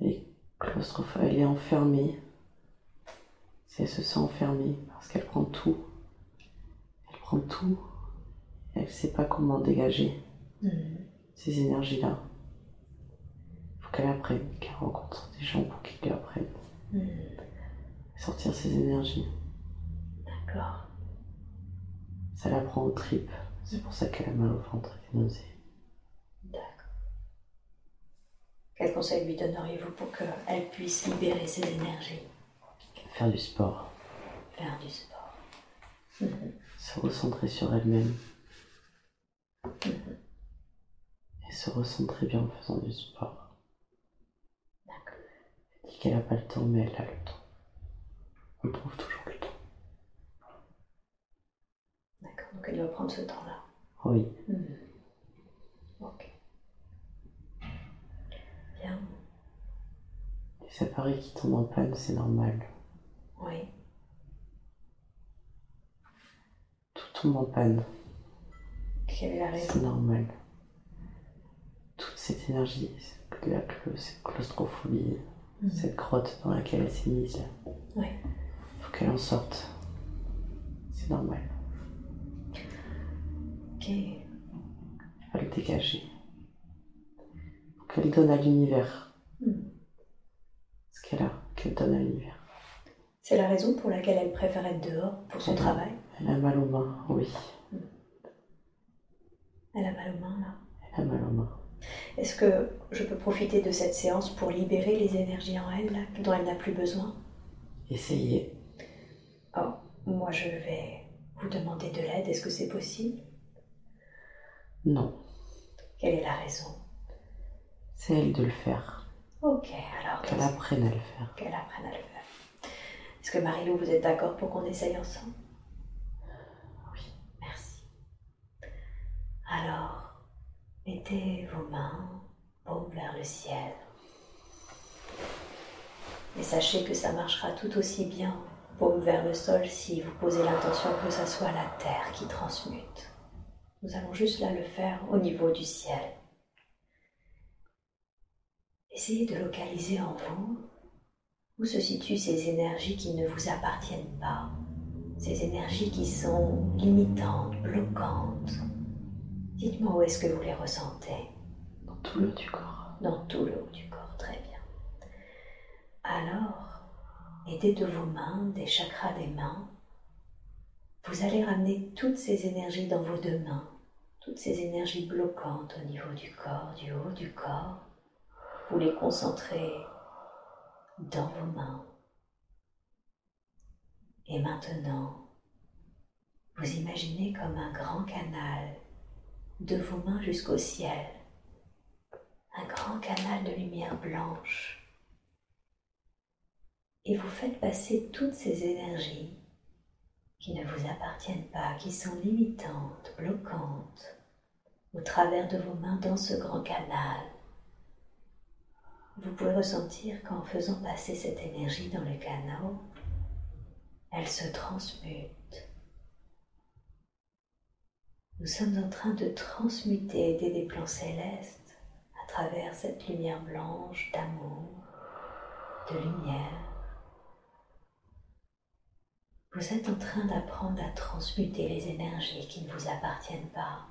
Elle est claustrophobe. Elle est enfermée. Si elle se sent enfermée parce qu'elle prend tout. Elle prend tout. Elle ne sait pas comment dégager Mhm. ces énergies-là. Qu'elle apprenne, qu'elle rencontre des gens pour apprennent Mhm. à sortir ces énergies. D'accord. Ça la prend aux tripes. C'est pour ça qu'elle a mal au ventre et des nausées. D'accord. Quel conseil lui donneriez-vous pour qu'elle puisse libérer ses énergies? Faire du sport. Faire du sport. Se recentrer sur elle-même. Et se recentrer bien en faisant du sport. Dit qu'elle n'a pas le temps, mais elle a le temps. On trouve toujours le temps. D'accord. Donc elle doit prendre ce temps-là. Oui, Mhm. Ok. Bien. les appareils qui tombent en panne, c'est normal. Oui. Tout tombe en panne, Quelle est la c'est raison normal. Toute cette énergie, cette claustrophobie, Mhm. cette grotte dans laquelle elle s'est mise, Oui. faut qu'elle en sorte. C'est normal. Ok. Va le dégager. Faut qu'elle donne à l'univers Mhm. ce qu'elle a, qu'elle donne à l'univers. C'est la raison pour laquelle elle préfère être dehors pour son travail. Elle a mal aux mains, oui. Elle a mal aux mains là. Elle a mal aux mains. Est-ce que je peux profiter de cette séance pour libérer les énergies en elle là, dont elle n'a plus besoin? Essayez. Oh, moi je vais vous demander de l'aide. Est-ce que c'est possible? Non, Quelle est la raison? C'est elle de le faire. Ok, alors Qu'elle apprenne à le faire. qu'elle apprenne à le faire. Est-ce que Marilou, vous êtes d'accord pour qu'on essaye ensemble? Oui. Merci. Alors, mettez vos mains paume vers le ciel. Et sachez que ça marchera tout aussi bien paume vers le sol si vous posez l'intention que ça soit la terre qui transmute. Nous allons juste là le faire au niveau du ciel. Essayez de localiser en vous où se situent ces énergies qui ne vous appartiennent pas, ces énergies qui sont limitantes, bloquantes. Dites-moi où est-ce que vous les ressentez. tout le haut du corps. Dans tout le haut du corps, très bien. Alors, aidez de vos mains, des chakras des mains, vous allez ramener toutes ces énergies dans vos deux mains, toutes ces énergies bloquantes au niveau du corps, du haut du corps. Vous les concentrez dans vos mains. Et maintenant, vous imaginez comme un grand canal de vos mains jusqu'au ciel, un grand canal de lumière blanche. Et vous faites passer toutes ces énergies qui ne vous appartiennent pas, qui sont limitantes, bloquantes, au travers de vos mains dans ce grand canal. Vous pouvez ressentir qu'en faisant passer cette énergie dans le canal, elle se transmute. Nous sommes en train de transmuter des plans célestes à travers cette lumière blanche d'amour, de lumière, vous êtes en train d'apprendre à transmuter les énergies qui ne vous appartiennent pas.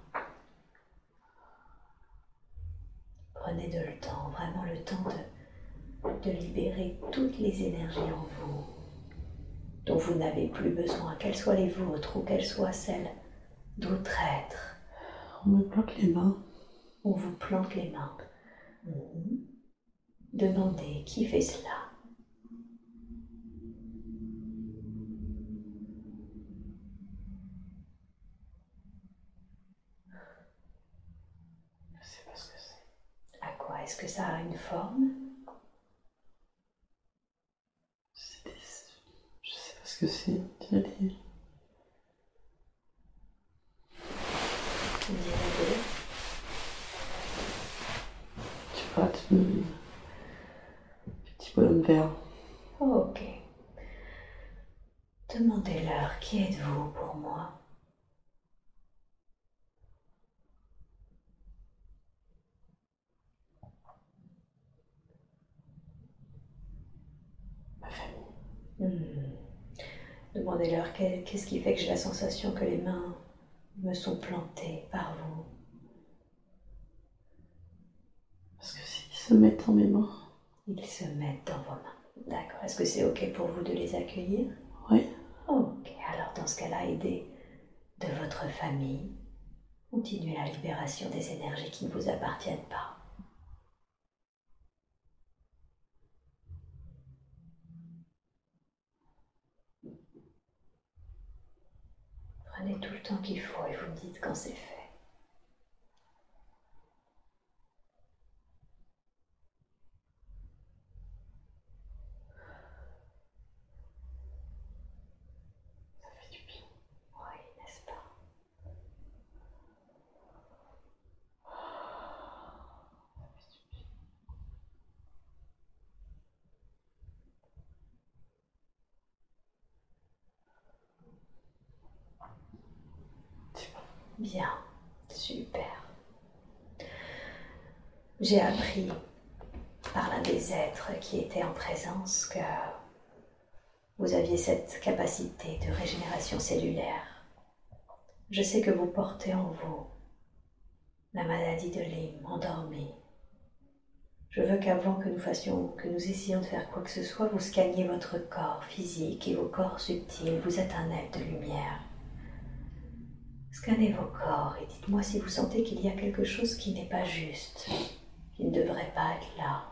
Prenez de le temps, vraiment le temps de, de libérer toutes les énergies en vous dont vous n'avez plus besoin, qu'elles soient les vôtres ou qu'elles soient celles d'autres êtres. On me plante les mains. On vous plante les mains. Mhm. Demandez qui fait cela? Est-ce que ça a une forme? Je sais pas ce que c'est. Tu des... Tu vois, des petits bonhommes verts. ok. Demandez-leur qui êtes-vous pour moi Hmm. Demandez-leur qu'est-ce qui fait que j'ai la sensation que les mains me sont plantées par vous. Parce que s'ils se mettent dans mes mains. Ils se mettent dans vos mains. D'accord. Est-ce que c'est OK pour vous de les accueillir? Oui. Ok. Alors dans ce cas-là, aidez de votre famille. Continuez la libération des énergies qui ne vous appartiennent pas. Tout le temps qu'il faut et vous me dites quand c'est fait. Ça fait du bien. Oui, n'est-ce pas Ça fait du bien. Bien, super. J'ai appris par l'un des êtres qui était en présence que vous aviez cette capacité de régénération cellulaire. Je sais que vous portez en vous la maladie de Lyme endormie. Je veux qu'avant que nous fassions, que nous essayions de faire quoi que ce soit, vous scanniez votre corps physique et vos corps subtils. Vous êtes un être de lumière. Scannez vos corps et dites-moi si vous sentez qu'il y a quelque chose qui n'est pas juste, qui ne devrait pas être là.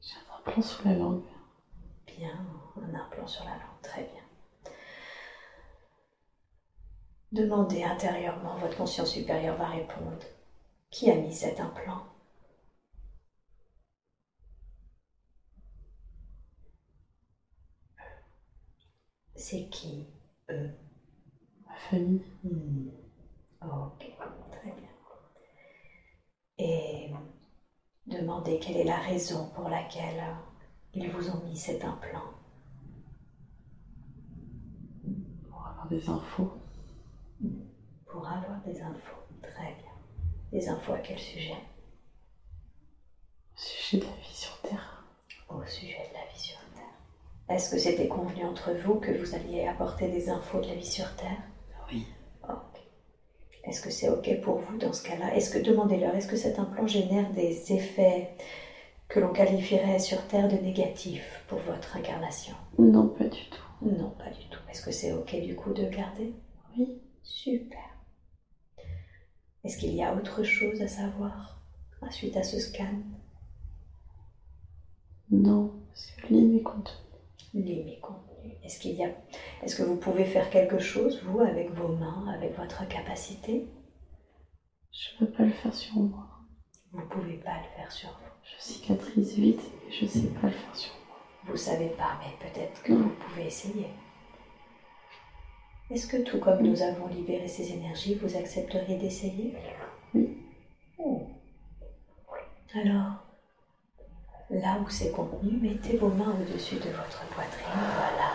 J'ai un implant sur la langue. Bien, un implant sur la langue, très bien. Demandez intérieurement, votre conscience supérieure va répondre. Qui a mis cet implant? C'est qui, eux? Ma famille. Hmm. Ok, très bien. Et demandez quelle est la raison pour laquelle ils vous ont mis cet implant. Pour avoir des infos. Pour avoir des infos, très bien. Des infos à quel sujet? Au sujet de la vie sur Terre. au sujet de la vie sur Terre. Est-ce que c'était convenu entre vous que vous alliez apporter des infos de la vie sur Terre? Oui. Ok. Est-ce que c'est ok pour vous dans ce cas-là? Est-ce que, demandez-leur, est-ce que cet implant génère des effets que l'on qualifierait sur Terre de négatifs pour votre incarnation? Non, pas du tout. Non, pas du tout. Est-ce que c'est ok du coup de garder? Oui. Super. Est-ce qu'il y a autre chose à savoir suite à ce scan? Non, parce que. Lis mes contenus. Est-ce qu'il y a... Est-ce que vous pouvez faire quelque chose, vous, avec vos mains, avec votre capacité? Je ne peux pas le faire sur moi. Vous ne pouvez pas le faire sur vous. Je cicatrise vite et je ne sais pas le faire sur moi. Vous savez pas, mais peut-être que vous pouvez essayer. Est-ce que tout comme nous avons libéré ces énergies, vous accepteriez d'essayer? Oui. Oh. Alors, là où c'est contenu, mettez vos mains au-dessus de votre poitrine, voilà.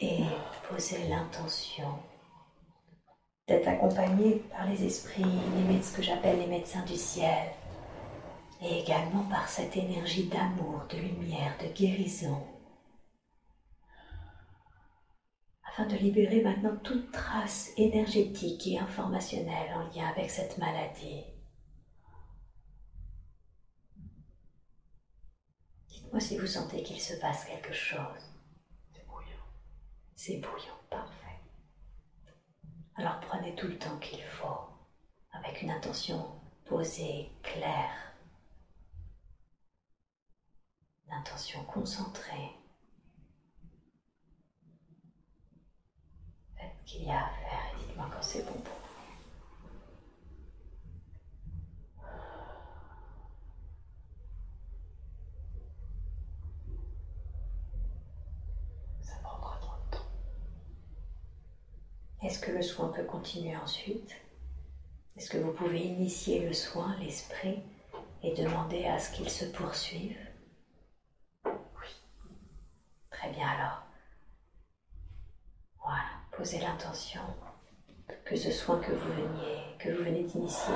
Et posez l'intention d'être accompagné par les esprits, les ce que j'appelle les médecins du ciel, et également par cette énergie d'amour, de lumière, de guérison, afin de libérer maintenant toute trace énergétique et informationnelle en lien avec cette maladie. Dites-moi si vous sentez qu'il se passe quelque chose. C'est bouillant. C'est bouillant, parfait. Alors prenez tout le temps qu'il faut, avec une intention posée, claire, une intention concentrée. Faites ce qu'il y a à faire et dites-moi quand c'est bon pour vous. Ça prendra trop de temps. Est-ce que le soin peut continuer ensuite? Est-ce que vous pouvez initier le soin, l'esprit, et demander à ce qu'il se poursuive? Oui. Très bien alors. Voilà, posez l'intention que ce soin que vous veniez, que vous venez d'initier,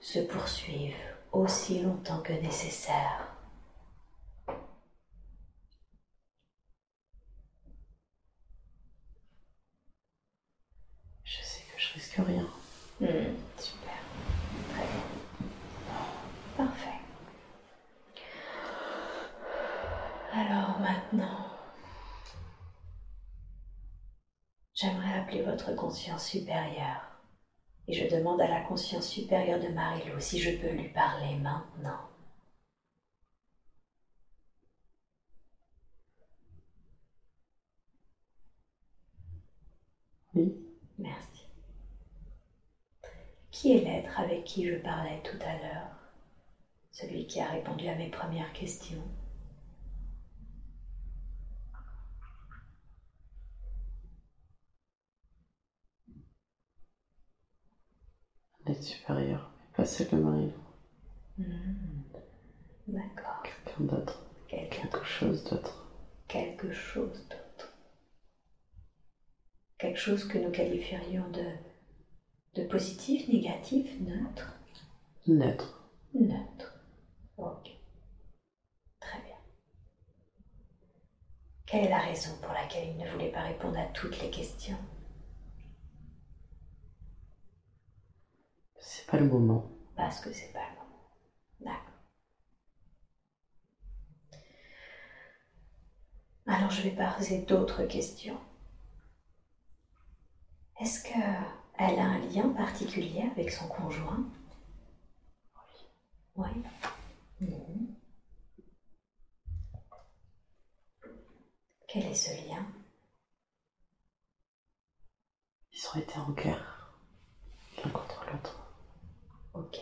se poursuive aussi longtemps que nécessaire. Je sais que rien. Hmm, super. Très bien. Parfait. Alors maintenant, j'aimerais appeler votre conscience supérieure. Et je demande à la conscience supérieure de Marilou si je peux lui parler maintenant. Oui. Merci. Qui est l'être avec qui je parlais tout à l'heure? Celui qui a répondu à mes premières questions Un être supérieur, pas seul de Marie. Hmm, D'accord. Quelqu'un d'autre. Quelqu'un Quelque chose d'autre. quelque chose d'autre. Quelque chose que nous qualifierions de, de positif, négatif, neutre Neutre. Neutre. Ok. Très bien. Quelle est la raison pour laquelle il ne voulait pas répondre à toutes les questions? C'est pas le moment. Parce que c'est pas le moment. D'accord. Alors je vais poser d'autres questions. Est-ce qu'elle a un lien particulier avec son conjoint Oui. Mhm. Quel est ce lien? Ils ont été en guerre. L'un contre l'autre. Ok.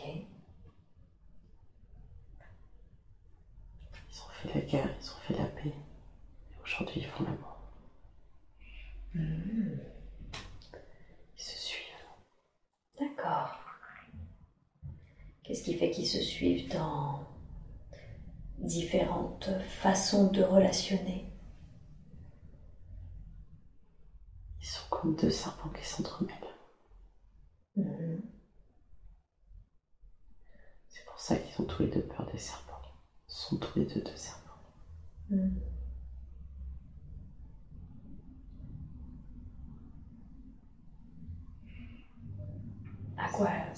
Ils ont fait la guerre, ils ont fait la paix. Et aujourd'hui, ils font l'amour. Mhm. Ils se suivent. Qu'est-ce qui fait qu'ils se suivent dans différentes façons de relationner? Ils sont comme deux serpents qui s'entremêlent. Mhm. C'est pour ça qu'ils ont tous les deux peur des serpents. sont tous les deux deux cerveaux. Hmm. À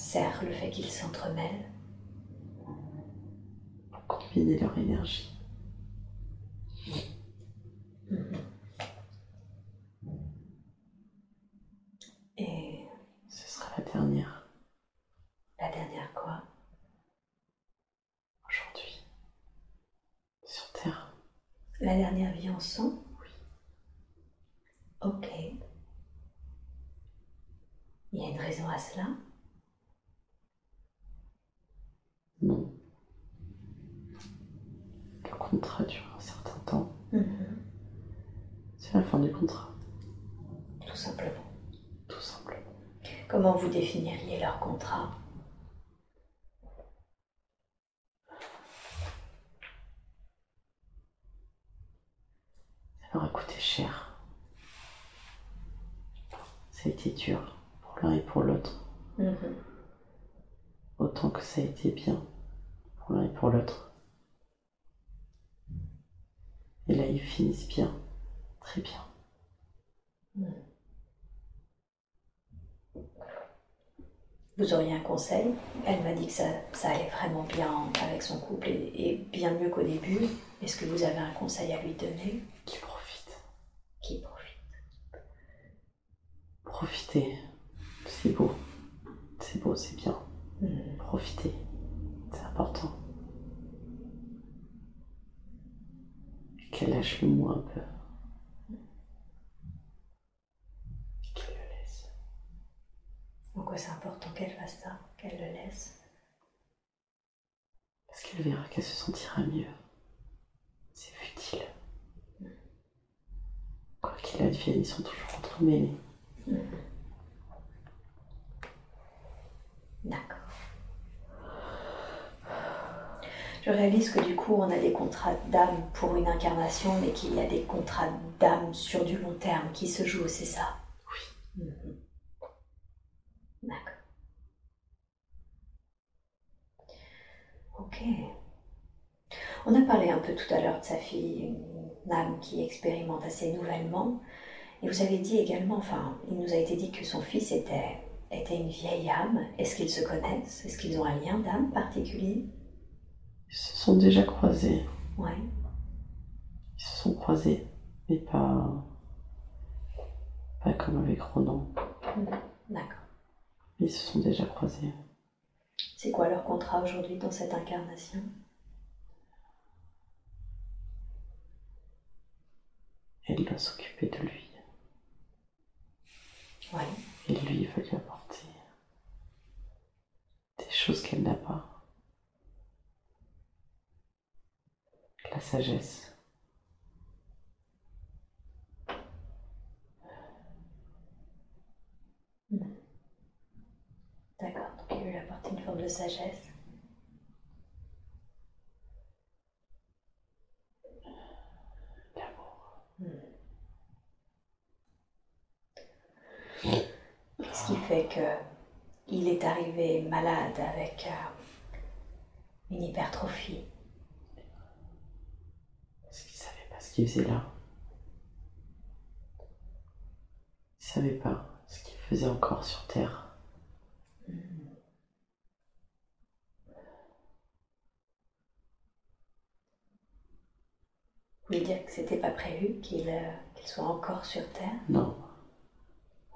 sert le fait qu'ils s'entremêlent Pour combiner leur énergie. Et Ce sera la dernière la dernière quoi? Aujourd'hui. Sur Terre. La dernière vie ensemble Oui. Ok. Il y a une raison à cela Non. Le contrat dure un certain temps. C'est la fin du contrat, Tout simplement. tout simplement. Comment vous définiriez leur contrat? Ça leur a coûté cher. Ça a été dur pour l'un et pour l'autre. Autant que ça a été bien pour l'un et pour l'autre. Et là, ils finissent bien. Très bien. Vous auriez un conseil? Elle m'a dit que ça, ça allait vraiment bien avec son couple et, et bien mieux qu'au début. Est-ce que vous avez un conseil à lui donner? Qui profite. Qui profite Profitez. C'est beau. C'est beau, c'est bien. Profitez. C'est important. Et Qu'elle lâche le mot un peu. Le laisse. En quoi c'est important qu'elle fasse ça Qu'elle le laisse? Parce qu'elle verra qu'elle se sentira mieux. C'est futile. Quoi qu'il advienne, ils sont toujours entremêlés. D'accord. Je réalise que du coup, on a des contrats d'âme pour une incarnation, mais qu'il y a des contrats d'âme sur du long terme qui se jouent, c'est ça? Oui. Mhm. D'accord. Ok. On a parlé un peu tout à l'heure de sa fille, une âme qui expérimente assez nouvellement. Et vous avez dit également, enfin, il nous a été dit que son fils était, était une vieille âme. Est-ce qu'ils se connaissent? Est-ce qu'ils ont un lien d'âme particulier? Ils se sont déjà croisés. Ouais. Ils se sont croisés. Mais pas. Pas comme avec Ronan. D'accord. Ils se sont déjà croisés. C'est quoi leur contrat aujourd'hui dans cette incarnation? Elle doit s'occuper de lui. Ouais. Et lui, il veut lui apporter des choses qu'elle n'a pas. La sagesse. D'accord. Donc il lui apporter une forme de sagesse. L'amour. Ce qui fait que il est arrivé malade avec euh, une hypertrophie. Parce qu'il qu'il faisait là. Il savait pas ce qu'il faisait encore sur Terre. Vous voulez dire que c'était pas prévu qu'il euh, soit encore sur Terre? Non,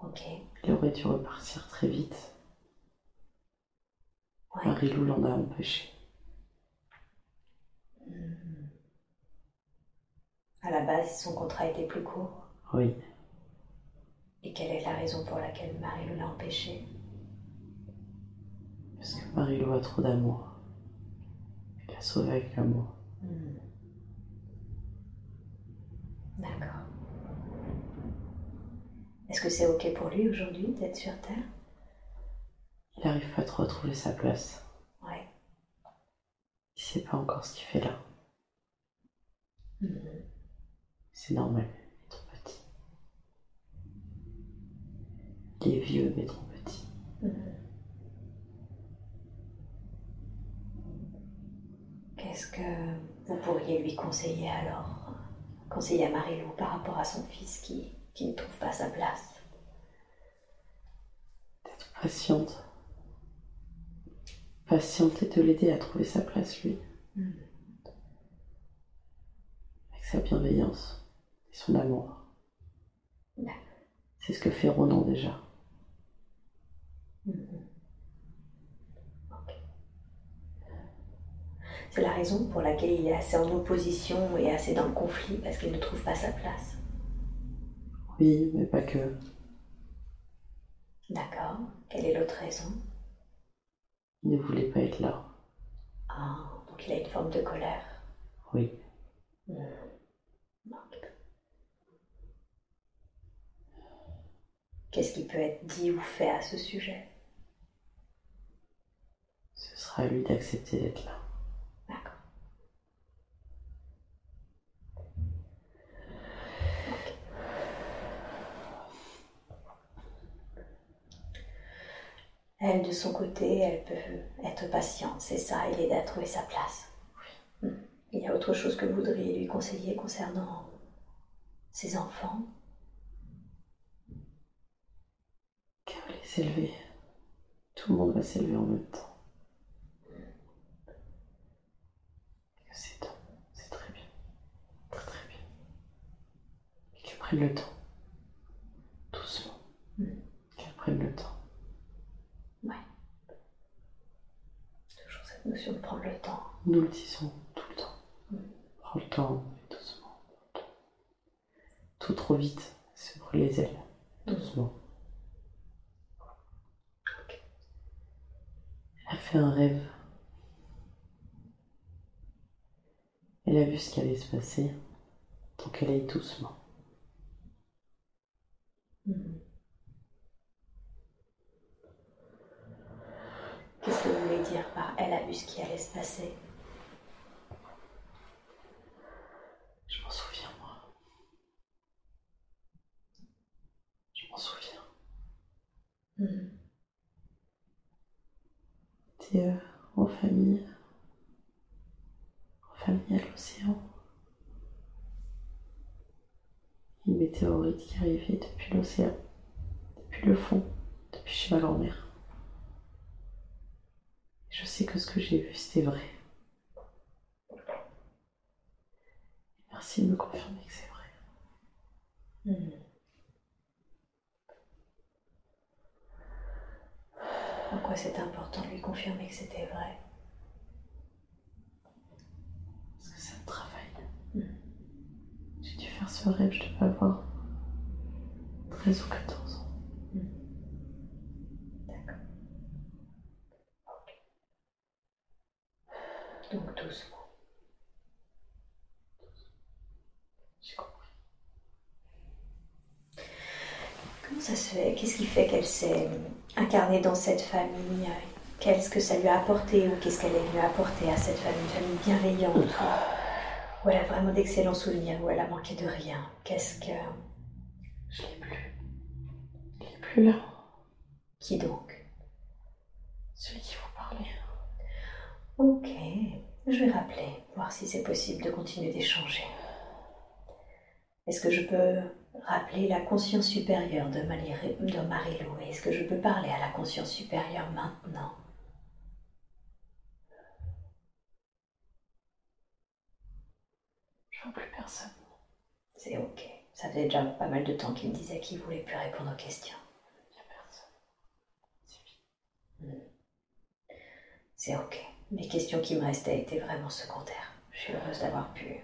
Ok. il aurait dû repartir très vite. Ouais. Marie-Lou l'en a empêché. À la base, son contrat était plus court. Oui, Et quelle est la raison pour laquelle Marie-Lou l'a empêché? Parce que Marie-Lou a trop d'amour. Elle l'a sauvé avec l'amour. D'accord. Est-ce que c'est ok pour lui aujourd'hui d'être sur Terre? Il n'arrive pas trop à trouver sa place. Ouais. Il sait pas encore ce qu'il fait là. Mhm. C'est normal, il est trop petit. Il est vieux mais trop petit. Qu'est-ce que vous pourriez lui conseiller alors? Conseiller à Marilou par rapport à son fils qui, qui ne trouve pas sa place? D'être patiente. Patiente et de l'aider à trouver sa place, lui. Hmm. Avec sa bienveillance et son amour. C'est ce que fait Ronan déjà. Mhm. Ok. C'est la raison pour laquelle il est assez en opposition et assez dans le conflit parce qu'il ne trouve pas sa place. Oui, mais pas que. D'accord. Quelle est l'autre raison? Il ne voulait pas être là. Ah, donc il a une forme de colère. Oui. Hmm. Qu'est-ce qui peut être dit ou fait à ce sujet? Ce sera à lui d'accepter d'être là. D'accord. Elle, de son côté, elle peut être patiente, c'est ça, et l'aider à trouver sa place. Hmm. Il y a autre chose que vous voudriez lui conseiller concernant ses enfants? Qu'elle va les élever. Tout le monde va s'élever en même temps. C'est temps. C'est très bien. Très très bien. Et qu'elle prenne le temps. Doucement. Mm. Qu'elle prenne le temps. Toujours cette notion de prendre le temps. Nous le disons tout le temps. Mm. Prends le temps, doucement. Tout trop vite, se brûle les ailes. Doucement. Elle a fait un rêve. Elle a vu ce qui allait se passer, donc elle aille doucement. Qu'est-ce que vous voulez dire par elle a vu ce qui allait se passer Je m'en souviens, moi. Je m'en souviens. Mhm. Euh, en famille. En famille à l'océan. Une météorite qui arrivait depuis l'océan. Depuis le fond. Depuis chez ma grand-mère. Je sais que ce que j'ai vu, c'était vrai. Merci de me confirmer que c'est vrai. Mhm. Pourquoi c'est important de lui confirmer que c'était vrai Parce que c'est un travail. Mhm. J'ai dû faire ce rêve, je devais avoir 13 ou 14 ans. D'accord. Donc doucement. J'ai compris. Comment ça se fait? Qu'est-ce qui fait qu'elle s'est incarnée dans cette famille Qu'est-ce que ça lui a apporté ou qu'est-ce qu'elle est venue apporter à cette famille Une famille bienveillante où, où elle a vraiment d'excellents souvenirs, où elle a manqué de rien. Qu'est-ce que... Je l'ai plus. Il est plus là. Qui donc? Celui qui vous parlait. Ok, je vais rappeler, voir si c'est possible de continuer d'échanger. Est-ce que je peux rappeler la conscience supérieure de, Marilou Est-ce que je peux parler à la conscience supérieure maintenant? Je vois plus personne. C'est ok. Ça faisait déjà pas mal de temps qu'il me disait qu'il voulait plus répondre aux questions. Il n'y a personne. C'est vide. C'est ok. Les questions qui me restaient étaient vraiment secondaires. Je suis heureuse d'avoir pu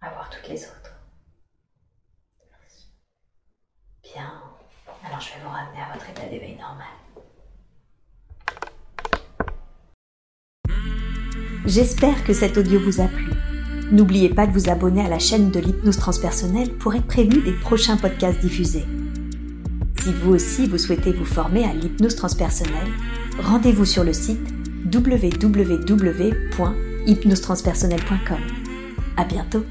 avoir toutes les autres. Bien. Alors je vais vous ramener à votre état d'éveil normal. J'espère que cet audio vous a plu. N'oubliez pas de vous abonner à la chaîne de l'hypnose transpersonnelle pour être prévenu des prochains podcasts diffusés. Si vous aussi vous souhaitez vous former à l'hypnose transpersonnelle, rendez-vous sur le site www.hypnosetranspersonnelle.com. À bientôt.